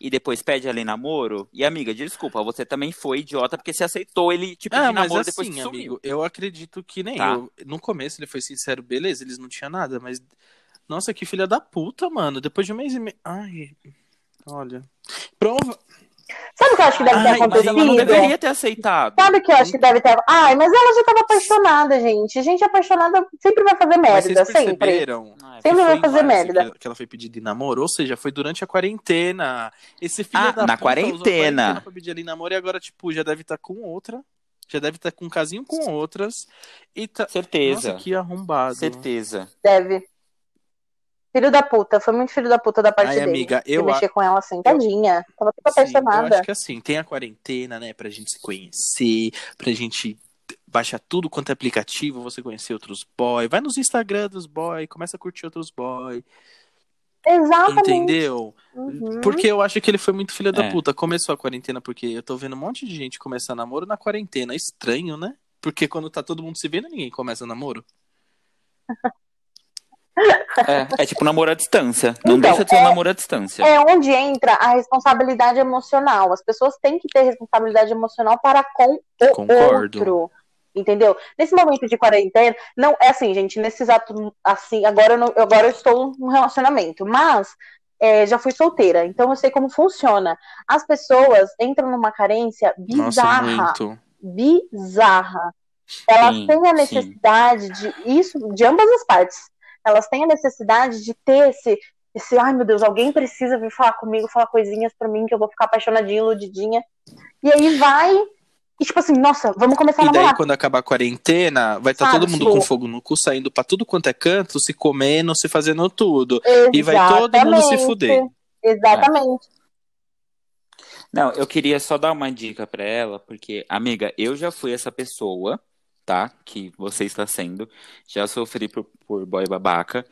e depois pede ali namoro. E, amiga, desculpa, você também foi idiota porque você aceitou ele, tipo, Ah, de mas namoro depois assim, sumiu. amigo, eu acredito que nem Tá. eu. No começo ele foi sincero, beleza, eles não tinham nada, mas. Nossa, que filha da puta, mano. Depois de um mês e meio. Ai. Olha. Prova. Sabe o que eu acho que deve ter Ai, mas Mas acontecido? ela não deveria ter aceitado. Sabe o que eu acho que deve ter. Ai, mas ela já tava apaixonada, gente. Gente apaixonada sempre vai fazer Mas merda, vocês sempre. perceberam? Ai, Sempre que vai foi fazer merda. Que, que ela foi pedir de namoro, ou seja, foi durante a quarentena. Esse filho Ah, da na puta usou a quarentena. quarentena pra pedir ali namoro e agora, tipo, já deve estar com outra. Já deve estar com um casinho com outras. E tá. Certeza. Nossa, que arrombado. Certeza. Deve. Filho da puta, foi muito filho da puta da parte Ai, dele. amiga, de eu mexer com ela assim, tadinha. Tava toda Sim, eu apaixonada. acho que assim, tem a quarentena, né, pra gente se conhecer, pra gente baixar tudo quanto é aplicativo, você conhecer outros boy, vai nos Instagram dos boy, começa a curtir outros boy, Exatamente. entendeu? Uhum. Porque eu acho que ele foi muito filho da É. puta. Começou a quarentena porque eu tô vendo um monte de gente começar namoro na quarentena, estranho, né? Porque quando tá todo mundo se vendo, ninguém começa namoro. É, é tipo namoro à distância. Não Então, deixa de ser um namoro à distância. É onde entra a responsabilidade emocional. As pessoas têm que ter responsabilidade emocional para com o Concordo. outro. Entendeu? Nesse momento de quarentena, não é assim, gente, nesse exato assim, agora eu, não- agora eu estou num relacionamento, mas é, já fui solteira, então eu sei como funciona. As pessoas entram numa carência Nossa, bizarra, muito. bizarra. Elas Sim, têm a sim. necessidade de isso de ambas as partes. Elas têm a necessidade de ter esse, esse, ai meu Deus, alguém precisa vir falar comigo, falar coisinhas pra mim que eu vou ficar apaixonadinha, iludidinha. E aí vai e tipo assim, nossa, vamos começar a E daí, namorar. quando acabar a quarentena, vai estar Sabe, todo mundo com fogo no cu, saindo pra tudo quanto é canto, se comendo, se fazendo tudo. E vai todo mundo se Exatamente. fuder. Exatamente. Não, eu queria só dar uma dica pra ela, porque, amiga, eu já fui essa pessoa, tá? Que você está sendo. Já sofri por, por boy babaca.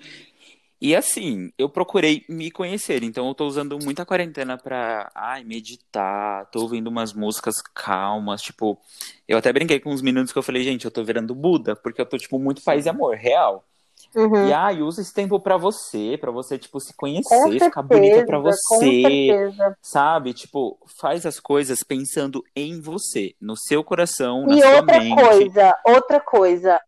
E assim, eu procurei me conhecer, então eu tô usando muita quarentena pra, ai, meditar, tô ouvindo umas músicas calmas, tipo, eu até brinquei com uns minutos que eu falei, gente, eu tô virando Buda, porque eu tô, tipo, muito paz e amor, real. Uhum. E ai, usa esse tempo pra você, pra você, tipo, se conhecer, certeza, ficar bonita pra com você, certeza. sabe? Tipo, faz as coisas pensando em você, no seu coração, na E sua outra mente. coisa, outra coisa.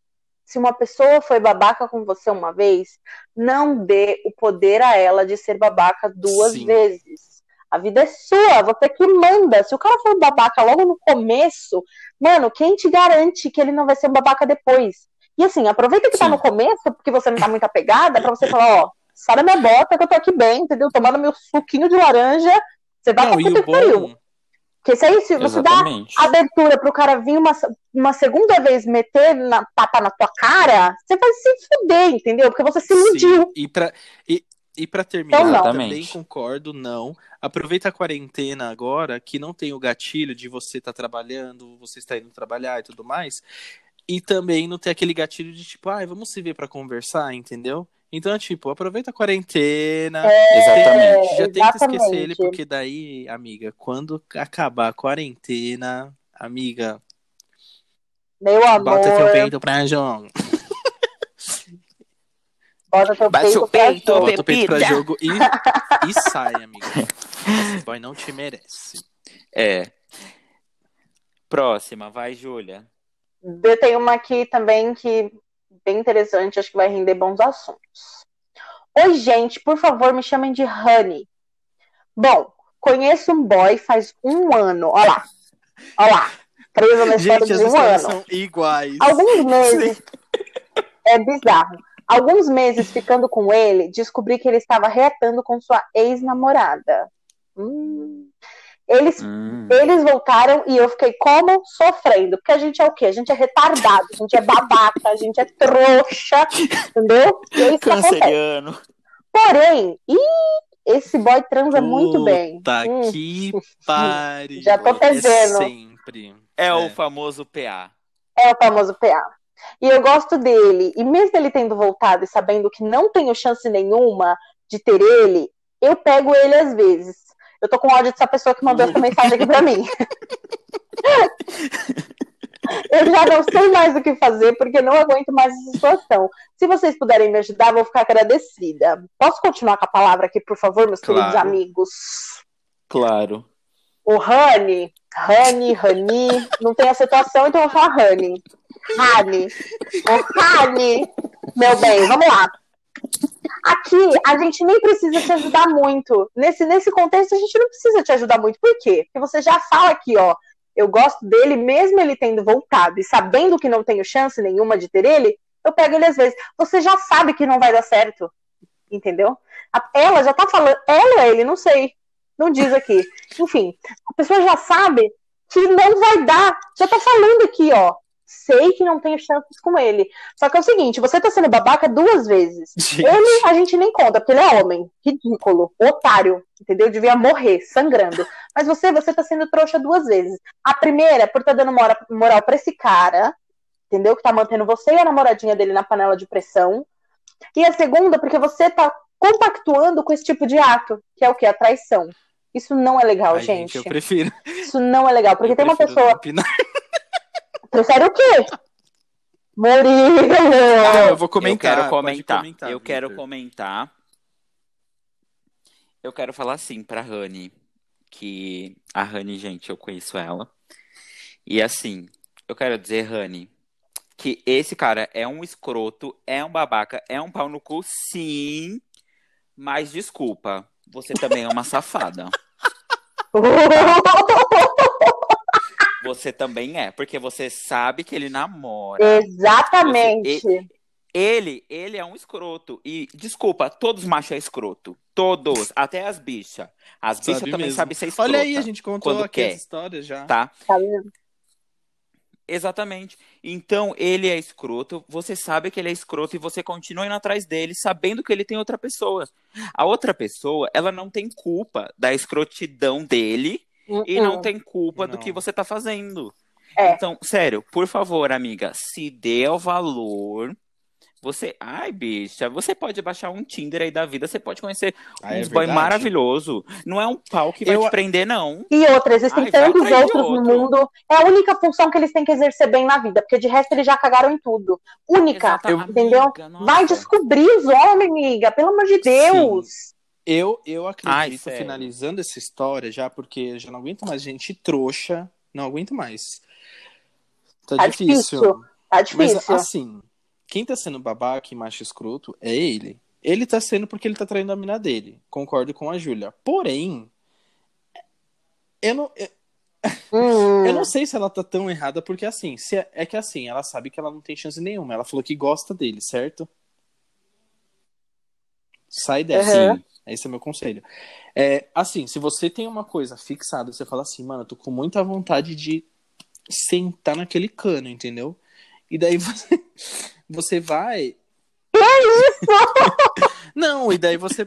Se uma pessoa foi babaca com você uma vez, não dê o poder a ela de ser babaca duas Sim. vezes. A vida é sua, você que manda. Se o cara for babaca logo no começo, mano, quem te garante que ele não vai ser um babaca depois? E assim, aproveita que tá Sim. no começo, porque você não tá muito apegada, pra você falar, ó, sai da minha bota que eu tô aqui bem, entendeu? Tomando meu suquinho de laranja, você vai Não, pra puta que pariu. Porque se aí, se você dá abertura pro cara vir uma, uma segunda vez meter na, tapa na tua cara, você vai se fuder, entendeu? Porque você se iludiu. Sim, E pra, e, e pra terminar, Então, também concordo, não. Aproveita a quarentena agora, que não tem o gatilho de você estar trabalhando, você está indo trabalhar e tudo mais. E também não tem aquele gatilho de tipo, ai, vamos se ver pra conversar, entendeu? Então, tipo, aproveita a quarentena. Exatamente. Já tenta esquecer exatamente. ele, porque daí, amiga, quando acabar a quarentena, amiga, Meu amor, bota teu peito pra jogo. bota teu Bate peito o pra peito, jogo. Bota o peito pra jogo e, e sai, amiga. Esse boy não te merece. É. Próxima, vai, Júlia. Eu tenho uma aqui também que bem interessante, acho que vai render bons assuntos. Oi, gente, por favor, me chamem de Honey. Bom, conheço um boy faz um ano. Olha lá. Olha lá. Preso na história Gente, de um ano. são iguais. Alguns meses. É bizarro. Alguns meses ficando com ele, descobri que ele estava reatando com sua ex-namorada. Hum. Eles Hum. eles voltaram e eu fiquei como? Sofrendo. Porque a gente é o quê? A gente é retardado, a gente é babaca, a gente é trouxa, entendeu? E é isso que acontece. Canceriano. Porém, ih, esse boy transa muito bem. Puta Hum, que pariu. Já tô até É vendo. sempre. É, É. o famoso PA. É o famoso PA. E eu gosto dele. E mesmo ele tendo voltado e sabendo que não tenho chance nenhuma de ter ele, eu pego ele às vezes. Eu tô com ódio dessa pessoa que mandou essa mensagem aqui pra mim. Eu já não sei mais o que fazer porque não aguento mais essa situação. Se vocês puderem me ajudar, vou ficar agradecida. Posso continuar com a palavra aqui, por favor, meus Claro. queridos amigos? Claro. O Rani, Rani, Rani, não tem acentuação, então eu vou falar Rani. Rani, o Rani, meu bem, vamos lá. Aqui, a gente nem precisa te ajudar muito. Nesse, nesse contexto, a gente não precisa te ajudar muito. Por quê? Porque você já fala aqui, ó. Eu gosto dele, mesmo ele tendo voltado e sabendo que não tenho chance nenhuma de ter ele, eu pego ele às vezes. Você já sabe que não vai dar certo. Entendeu? Ela já tá falando. Ela ele, não sei. Não diz aqui. Enfim, a pessoa já sabe que não vai dar. Já tá falando aqui, ó. Sei que não tenho chances com ele. Só que é o seguinte, você tá sendo babaca duas vezes. Gente, Ele a gente nem conta, porque ele é homem. Ridículo. Otário. Entendeu? Devia morrer, sangrando. Mas você, você tá sendo trouxa duas vezes. A primeira, por tá dando mora- moral pra esse cara, entendeu? Que tá mantendo você e a namoradinha dele na panela de pressão. E a segunda, porque você tá compactuando com esse tipo de ato, que é o que? A traição. Isso não é legal, ai, gente. eu prefiro. Isso não é legal. Porque eu tem uma pessoa. Prefere o quê? Murilo! Ah, eu vou comentar. eu quero comentar. comentar, eu quero Victor. comentar. Eu quero falar assim pra Rani. Que a Rani, gente, eu conheço ela. E assim, eu quero dizer, Rani, que esse cara é um escroto, é um babaca, é um pau no cu, sim. Mas desculpa, você também é uma safada. Você também é, porque você sabe que ele namora. Exatamente. Ele, ele é um escroto. E, desculpa, todos machos é escroto. Todos. Até as bichas. As bichas também mesmo. sabem ser escrota. Olha aí, a gente contou quando aqui quer. as histórias já. Tá? Tá? Exatamente. Então, ele é escroto. Você sabe que ele é escroto e você continua indo atrás dele, sabendo que ele tem outra pessoa. A outra pessoa, ela não tem culpa da escrotidão dele e não Uh-uh. tem culpa do Não. que você tá fazendo. É. Então, sério, por favor, amiga, se dê ao valor. Você, ai, bicha, você pode baixar um Tinder aí da vida, você pode conhecer Ah, é uns boy maravilhoso. Não é um pau que vai Eu- te prender, não. E outra, existem Ai, tantos outros no outro. mundo. É a única função que eles têm que exercer bem na vida, porque de resto eles já cagaram em tudo. Única. Exata- entendeu? amiga. Vai descobrir os homens, amiga. Pelo amor de Deus. Eu, eu acredito, Ai, finalizando essa história já, porque eu já não aguento mais gente trouxa. Não aguento mais. Tá, Tá difícil. difícil. Tá difícil. Mas assim, quem tá sendo babaca e macho escroto é ele. Ele tá sendo porque ele tá traindo a mina dele. Concordo com a Júlia. Porém, Eu não, eu, Hum. eu não sei se ela tá tão errada, porque assim, se é, é que assim, ela sabe que ela não tem chance nenhuma. Ela falou que gosta dele, certo? Sai dessa. Uhum. Esse é meu conselho. É, assim, se você tem uma coisa fixada, você fala assim, mano, eu tô com muita vontade de sentar naquele cano, entendeu? E daí você, você vai. Não, e daí você.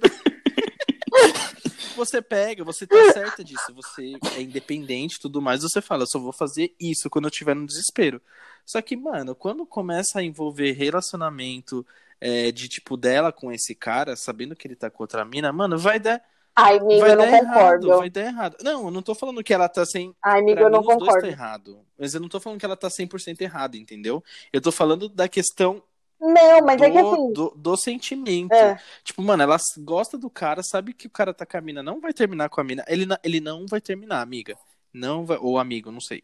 você pega, você tá certa disso, você é independente e tudo mais, você fala, eu só vou fazer isso quando eu estiver no desespero. Só que, mano, quando começa a envolver relacionamento é, de tipo dela com esse cara, sabendo que ele tá com outra mina, mano, vai dar. Ai, amigo, vai eu não dar concordo. errado, vai dar errado. Não, eu não tô falando que ela tá sem. Ai, amigo, Pra eu mim, não os dois concordo. tá errado. Mas eu não tô falando que ela tá 100% errada, entendeu? Eu tô falando da questão Não, mas do, é que assim. do, do sentimento. É. Tipo, mano, ela gosta do cara, sabe que o cara tá com a mina, não vai terminar com a mina. Ele, ele não vai terminar, amiga. Não vai, ou amigo, não sei.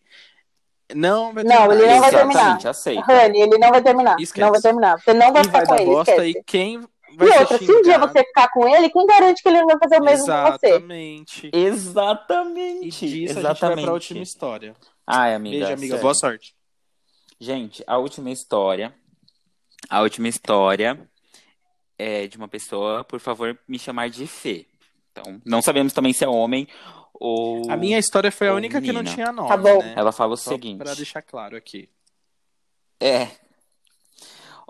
Não vai Não, ele não vai Exatamente, terminar. aceita. Honey, ele não vai terminar. Esquece. Não vai terminar. Você não vai E ficar vai com ele, bosta e quem vai E outra, se um dia você ficar com ele, quem garante que ele não vai fazer o mesmo com você? Exatamente. E Exatamente. disso a gente vai Exatamente. pra última história. Ai, amiga. Beijo, amiga. sério. Boa sorte. Gente, a última história. A última história é de uma pessoa, por favor, me chamar de Fê. Então, não sabemos também se é homem ou. A minha história foi a única que não tinha nome, Tá bom. né? Ela fala o Só seguinte. pra deixar claro aqui. É.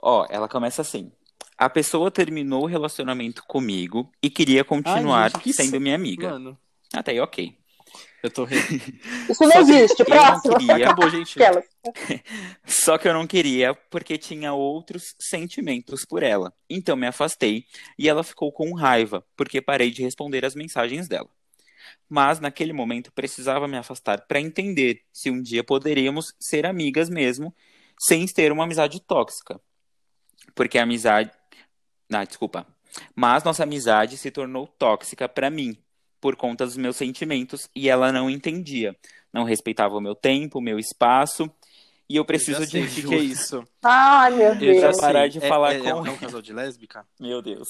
Ó, ela começa assim. A pessoa terminou o relacionamento comigo e queria continuar Ai, gente, sendo sa- minha amiga. Mano, Até aí, ok. eu tô re... Isso não existe. Próximo. queria- Acabou, gente. Só que eu não queria porque tinha outros sentimentos por ela. Então me afastei e ela ficou com raiva porque parei de responder as mensagens dela. Mas naquele momento precisava me afastar para entender se um dia poderíamos ser amigas mesmo, sem ter uma amizade tóxica. Porque a amizade. Não, desculpa. Mas nossa amizade se tornou tóxica para mim, por conta dos meus sentimentos, e ela não entendia. Não respeitava o meu tempo, o meu espaço. E eu preciso Eu de o que, é isso. Ai, meu Eu já Deus. parar de É- falar é, com é um casal de lésbica? Meu Deus.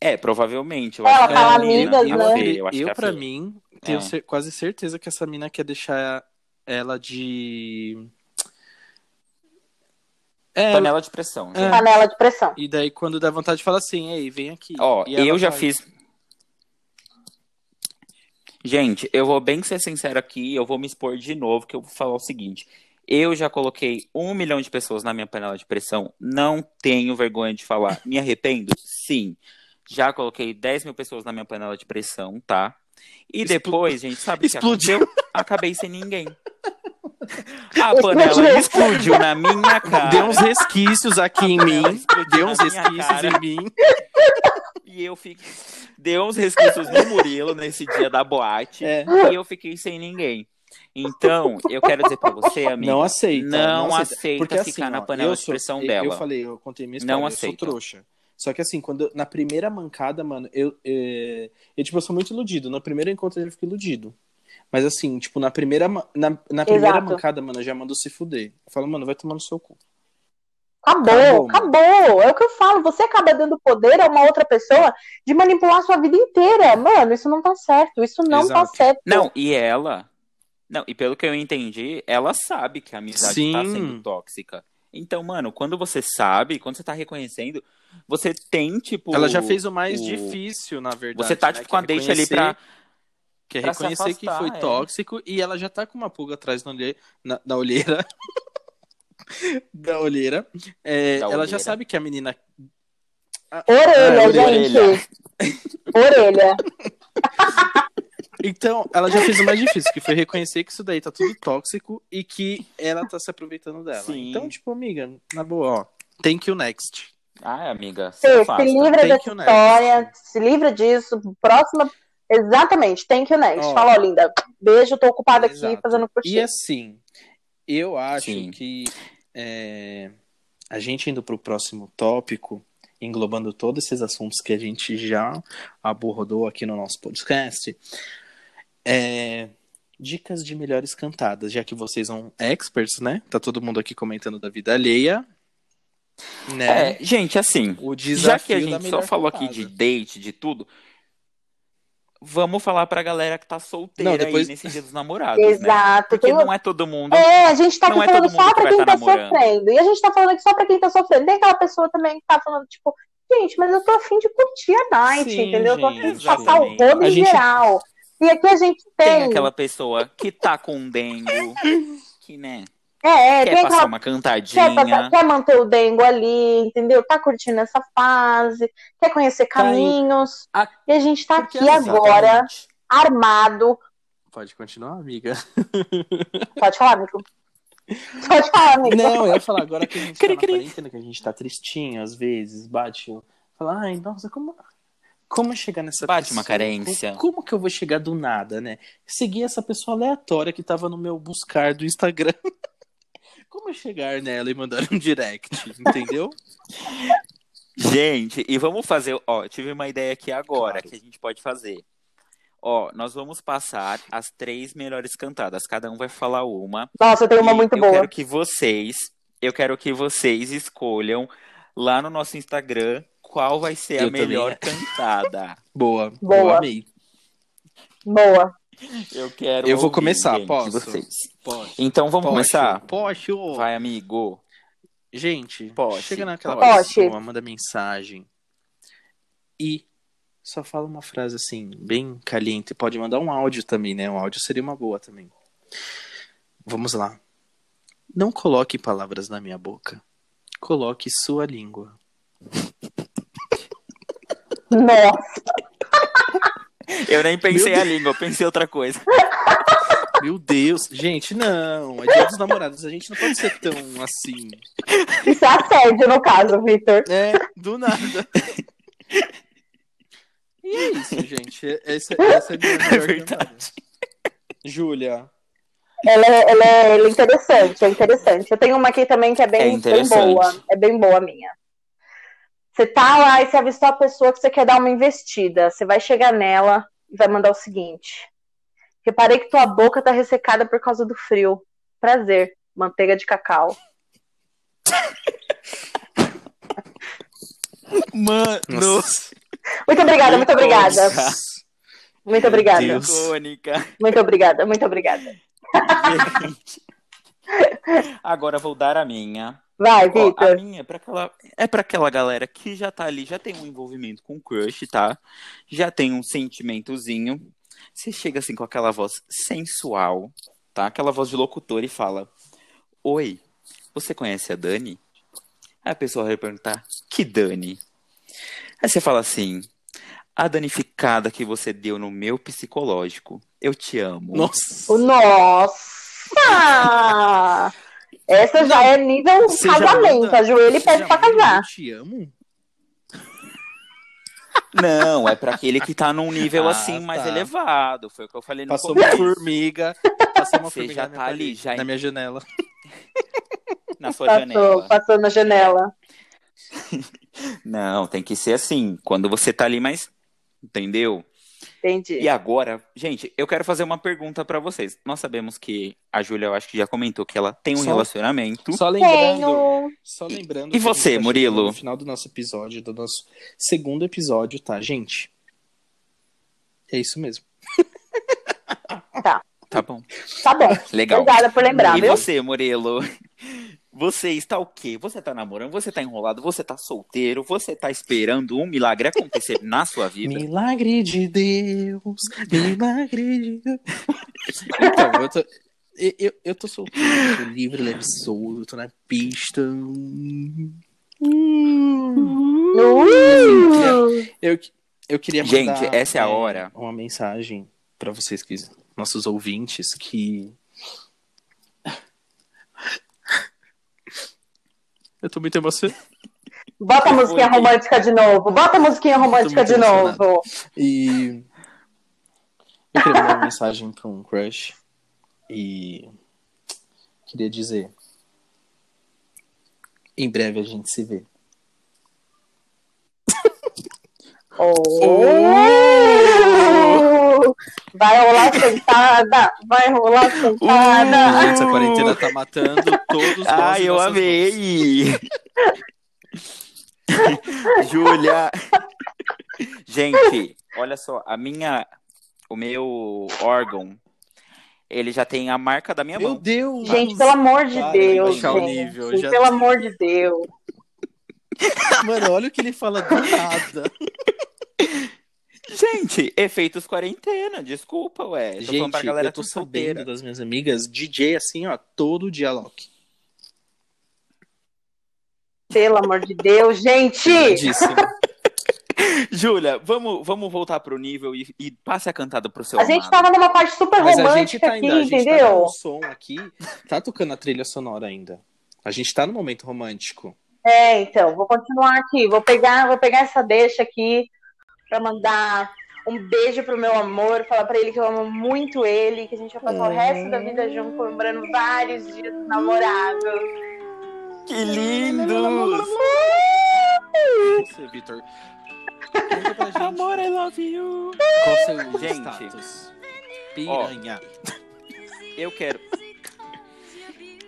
É, provavelmente. Eu Ela acho fala a menina amigas, é né? feia, Eu, acho eu é pra mim, tenho É. quase certeza que essa mina quer deixar ela de. É, Panela de pressão. É. gente. Panela de pressão. e daí quando dá vontade fala assim, ei, vem aqui. Ó, E eu já vai. fiz. Gente, eu vou bem ser sincero aqui, eu vou me expor de novo, que eu vou falar o seguinte. Eu já coloquei um milhão de pessoas na minha panela de pressão, não tenho vergonha de falar. Me arrependo? Sim. Já coloquei 10 mil pessoas na minha panela de pressão, tá? E Explo- depois, gente, sabe o que Explodiu. aconteceu? Acabei sem ninguém. A panela explodiu na minha cara. Deu uns resquícios aqui em mim. Deu uns resquícios em mim. E eu fiquei. Deu uns resquícios no Murilo nesse dia da boate. É. E eu fiquei sem ninguém. Então, eu quero dizer pra você, amigo. Não aceita. Não aceita. aceita Porque ficar assim, na panela de sou- pressão eu- dela. Eu falei, eu contei minha história, Não eu sou aceita. trouxa. Só que assim, quando eu- na primeira mancada, mano, eu, é, eu, tipo, eu sou muito iludido. No primeiro encontro eu fico iludido. Mas assim, tipo, na primeira, na, na primeira Exato. mancada, mano, eu já mando se fuder. Eu falo, mano, vai tomar no seu cu. Acabou, Acabou, acabou. É o que eu falo. Você acaba dando poder a uma outra pessoa de manipular a sua vida inteira. Mano, isso não tá certo. Isso não tá Exato. certo. Não, e ela. Não, e pelo que eu entendi, ela sabe que a amizade Sim. tá sendo tóxica. Então, mano, quando você sabe, quando você tá reconhecendo, você tem, tipo. Ela já fez o mais o- difícil, na verdade. Você tá, né, tipo, que com a é deixa ali pra. Que é pra se reconhecer que afastar, foi é. tóxico e ela já tá com uma pulga atrás na, olhe... na, na olheira. da olheira. É, Da ela olheira. já sabe que a menina. Orelha, Ah, gente. orelha. Então, ela já fez o mais difícil, que foi reconhecer que isso daí tá tudo tóxico e que ela tá se aproveitando dela. Sim. Então, tipo, amiga, na boa, ó. Thank you next. Ah, amiga, se Fê, se afasta. livra Thank dessa you next. história. Se livra disso. Próxima. Exatamente. Thank you next. Ó. Fala, ó, linda. Beijo, tô ocupada aqui Exato. fazendo por E assim, eu acho Sim. que é, a gente indo pro próximo tópico, englobando todos esses assuntos que a gente já abordou aqui no nosso podcast, é, dicas de melhores cantadas, já que vocês são experts, né? Tá todo mundo aqui comentando da vida alheia. Né? É, gente, assim, o já que a gente só falou cantada. aqui de date, de tudo, vamos falar pra galera que tá solteira Não, depois- aí nesse dia dos namorados, né? Exato. Porque Tem não é todo mundo. É, a gente tá aqui é falando só que pra vai quem tá tá namorando. sofrendo. E a gente tá falando aqui só pra quem tá sofrendo. Tem aquela pessoa também que tá falando, tipo, gente, mas eu tô afim de curtir a night, Sim, entendeu? Eu tô afim de gente. passar o rodo A em gente- geral. E aqui a gente Tem tem. aquela pessoa que tá com um dengo, que, né, É, quer tem passar aquela uma quer, cantadinha. passar- quer manter o dengo ali, entendeu? Tá curtindo essa fase, quer conhecer Tá caminhos. A- E a gente tá Porque aqui assim, agora, armado. Pode continuar, amiga. Pode falar, amigo. Pode falar, amigo. Não, eu ia falar agora que a gente tá na quarentena, que a gente tá tristinho às vezes, bate. um- Fala, ai, nossa, como. Como chegar nessa Bate pessoa? uma carência. Como, que eu vou chegar do nada, né? Seguir essa pessoa aleatória que tava no meu buscar do Instagram. Como eu chegar nela e mandar um direct, entendeu? Gente, e vamos fazer, ó, tive uma ideia aqui agora Claro. que a gente pode fazer. Ó, nós vamos passar as três melhores cantadas. Cada um vai falar uma. Nossa, eu tenho uma muito eu boa. quero que vocês, eu quero que vocês escolham lá no nosso Instagram qual vai ser a Eu também. melhor cantada. Boa. Boa. Eu amei. Boa. Eu quero Eu vou começar, gente, posso? vocês. Pode. Então vamos começar? Posso. Vai, amigo. Gente, Pode, chega naquela pode. pessoa, manda mensagem e só fala uma frase assim, bem caliente. Pode mandar um áudio também, né? Um áudio seria uma boa também. Vamos lá. Não coloque palavras na minha boca. Coloque sua língua. Nossa. Eu nem pensei a língua, eu pensei outra coisa. Meu Deus. Gente, não. É dia dos namorados. A gente não pode ser tão assim. Isso é assédio, no caso, Victor. É, do nada. E é isso, gente. Essa, essa é a minha melhor verdade. cantada. Júlia. Ela é, ela é- ela é interessante, é interessante. Eu tenho uma aqui também que é É bem, bem interessante. boa. É bem boa a minha. Você tá lá e você avistou a pessoa que você quer dar uma investida. Você vai chegar nela e vai mandar o seguinte. Reparei que tua boca tá ressecada por causa do frio. Prazer. Manteiga de cacau. Mano, Nossa. Muito obrigada, muito obrigada. Muito obrigada. Muito obrigada, muito obrigada. Agora vou dar a minha. Vai, Ó, a Victor. minha é pra aquela, é pra aquela galera que já tá ali, já tem um envolvimento com o crush, tá? Já tem um sentimentozinho. Você chega assim com aquela voz sensual, tá? Aquela voz de locutor e fala: Oi, você conhece a Dani? Aí a pessoa vai perguntar: Que Dani? Aí você fala assim: A danificada que você deu no meu psicológico. Eu te amo. Nossa. Nossa! Essa já é nível casamento. manda- Ajoelha e pede pra casar. Eu te amo? Não, é pra aquele que tá num nível Ah, assim mais tá. elevado. Foi o que eu falei no Passou começo. uma formiga. Passou uma Você formiga já tá ali, parede, já na minha janela. na sua Passou, janela. passou na janela. Não, tem que ser assim. Quando você tá ali mais. Entendeu? Entendi. E agora, gente, eu quero fazer uma pergunta pra vocês. Nós sabemos que a Júlia, eu acho que já comentou que ela tem um Só- relacionamento. Só lembrando, Tenho. só lembrando. E você, tá Murilo? No final do nosso episódio, do nosso segundo episódio, tá, gente? É isso mesmo. Tá bom. Tá bom. Legal. Obrigada por lembrar, e viu? você, Murilo? Você está o quê? Você tá namorando? Você tá enrolado? Você tá solteiro? Você tá esperando um milagre acontecer na sua vida? Milagre de Deus, milagre de Deus. Então, eu tô, eu, eu, eu tô solteiro, tô livre, leve, solto, tô na pista. Hum. Uh! Eu, eu queria mandar, Gente, essa é a hora. uma mensagem pra vocês, que, nossos ouvintes, que... Eu tô muito emocionado. Bota a musiquinha Foi. romântica de novo. Bota a musiquinha romântica de novo. E eu queria mandar uma mensagem para um crush e queria dizer: em breve a gente se vê. Oh! Vai rolar sentada, vai rolar sentada. Gente, essa quarentena tá matando todos nós. Ai, eu amei! Júlia! Gente, olha só, a minha, o meu órgão, ele já tem a marca da minha Meu mão. Deus! Gente, pelo amor de Para, Deus, baixar o gente. nível, já- Pelo amor de Deus. Mano, olha o que ele fala do nada. Gente, efeitos quarentena, desculpa, ué. Tô falando pra Gente, galera eu tô é sabendo das minhas amigas, DJ assim, ó, todo dia, Loki. Pelo amor de Deus, gente! Júlia, vamos, vamos voltar pro nível e, e passe a cantada pro seu A gente amado. tava numa parte super Mas a gente romântica tá aqui, ainda, a gente tá entendeu? um som aqui, tá tocando a trilha sonora ainda. A gente tá no momento romântico. É, então, vou continuar aqui. Vou pegar, vou pegar essa deixa aqui pra mandar um beijo pro meu amor, falar pra ele que eu amo muito ele, que a gente vai passar o resto da vida junto, comemorando vários dias dos namorados. Que lindos! Você, Vitor. Amor, I love you! Qual seu Gente. status? Piranha. Eu quero.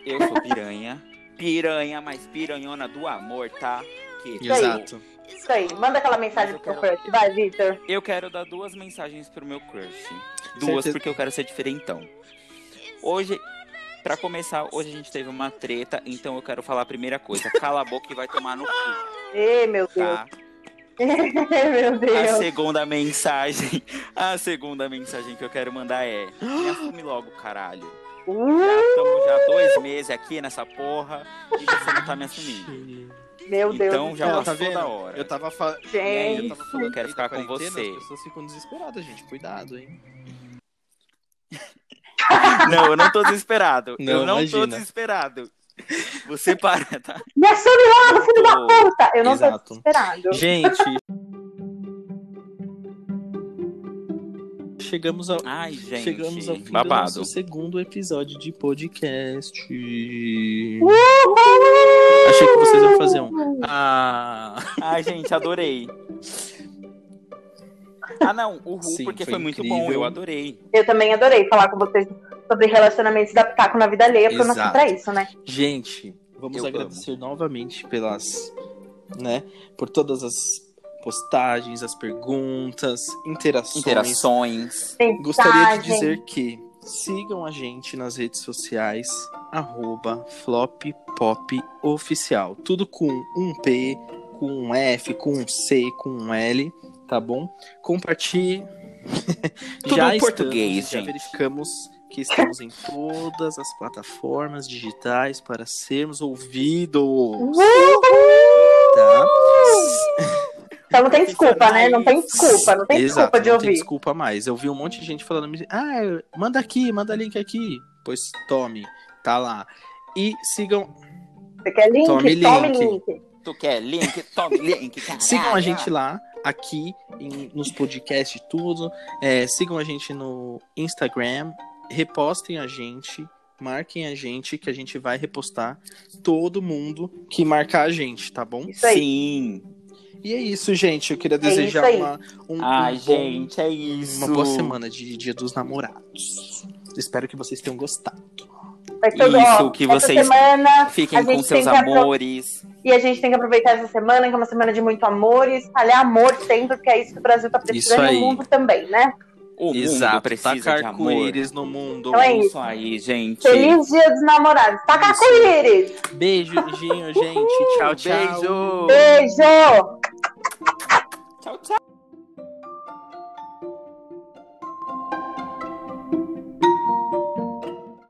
Eu sou piranha. Piranha, mas piranhona do amor, tá? Que Exato. Isso aí, manda aquela mensagem pro seu crush. Vai, Vitor. Eu quero dar duas mensagens pro meu crush. Duas, Certeza. porque eu quero ser diferentão. Hoje, pra começar, hoje a gente teve uma treta, então eu quero falar a primeira coisa. Cala a boca e vai tomar no cu, Ê, meu Deus. tá? meu A Deus. segunda mensagem, a segunda mensagem que eu quero mandar é: me assume logo, caralho. Uh, Estamos já dois meses aqui nessa porra e você não tá me assumindo. Meu Deus. Então do já céu. Ó, tá passou vendo? da hora. Eu tava falando. Gente. aí, Eu tava falando eu quero ficar com você. As pessoas ficam desesperadas, gente. Cuidado, hein? Não, eu não tô desesperado. Não, eu não tô imagina. desesperado. Você para, tá? Me assume logo, filho da puta! Eu não Exato. tô desesperado. Gente. Chegamos ao, Ai, gente. chegamos ao fim do babado. nosso segundo episódio de podcast. Achei que vocês iam fazer um. Ah, Ai, gente, adorei. Ah, não, o Ru, Sim, porque foi foi, muito incrível. bom, eu adorei. Eu também adorei falar com vocês sobre relacionamentos da Pitaco na vida alheia, porque eu nasci Exato. pra isso, né? gente, vamos Eu agradecer novamente pelas, né, por todas as postagens, as perguntas, interações. Interações. Gostaria de dizer que sigam a gente nas redes sociais, arroba flopppopoficial. Tudo com um P, com um F, com um C, com um L, tá bom? Compartilhe. Tudo já em português, estamos, já gente. verificamos que estamos em todas as plataformas digitais para sermos ouvidos. Tá? Então não tem desculpa, né? Não tem desculpa, não tem Exato, desculpa de não tem ouvir. desculpa mais. Eu vi um monte de gente falando, ah, manda aqui, manda link aqui. Pois tome, tá lá. E sigam, Você quer link? Tome Tome link. link. Tu quer link? Tome link, caralho. sigam a gente lá, aqui, em- nos podcasts e tudo. É, sigam a gente no Instagram, repostem a gente, marquem a gente, que a gente vai repostar todo mundo que marcar a gente, tá bom? Isso aí. Sim. E é isso, gente. Eu queria isso desejar aí. uma, um, Ai, um bom- gente, é isso. uma boa semana de Dia dos Namorados. Espero que vocês tenham gostado. Vai ser, Isso, ó, que vocês semana, Fiquem com seus amores. E a gente tem que aproveitar essa semana, que é uma semana de muito amor, e espalhar amor sempre, porque é isso que o Brasil tá precisando Isso e o mundo também, né? O mundo Exato, precisa de tacar amor. coelhos no mundo. Então é Isso aí, gente. Feliz Dia dos Namorados. Taca Isso. com íris! Beijinho, gente. Tchau, tchau. Beijo. Beijo!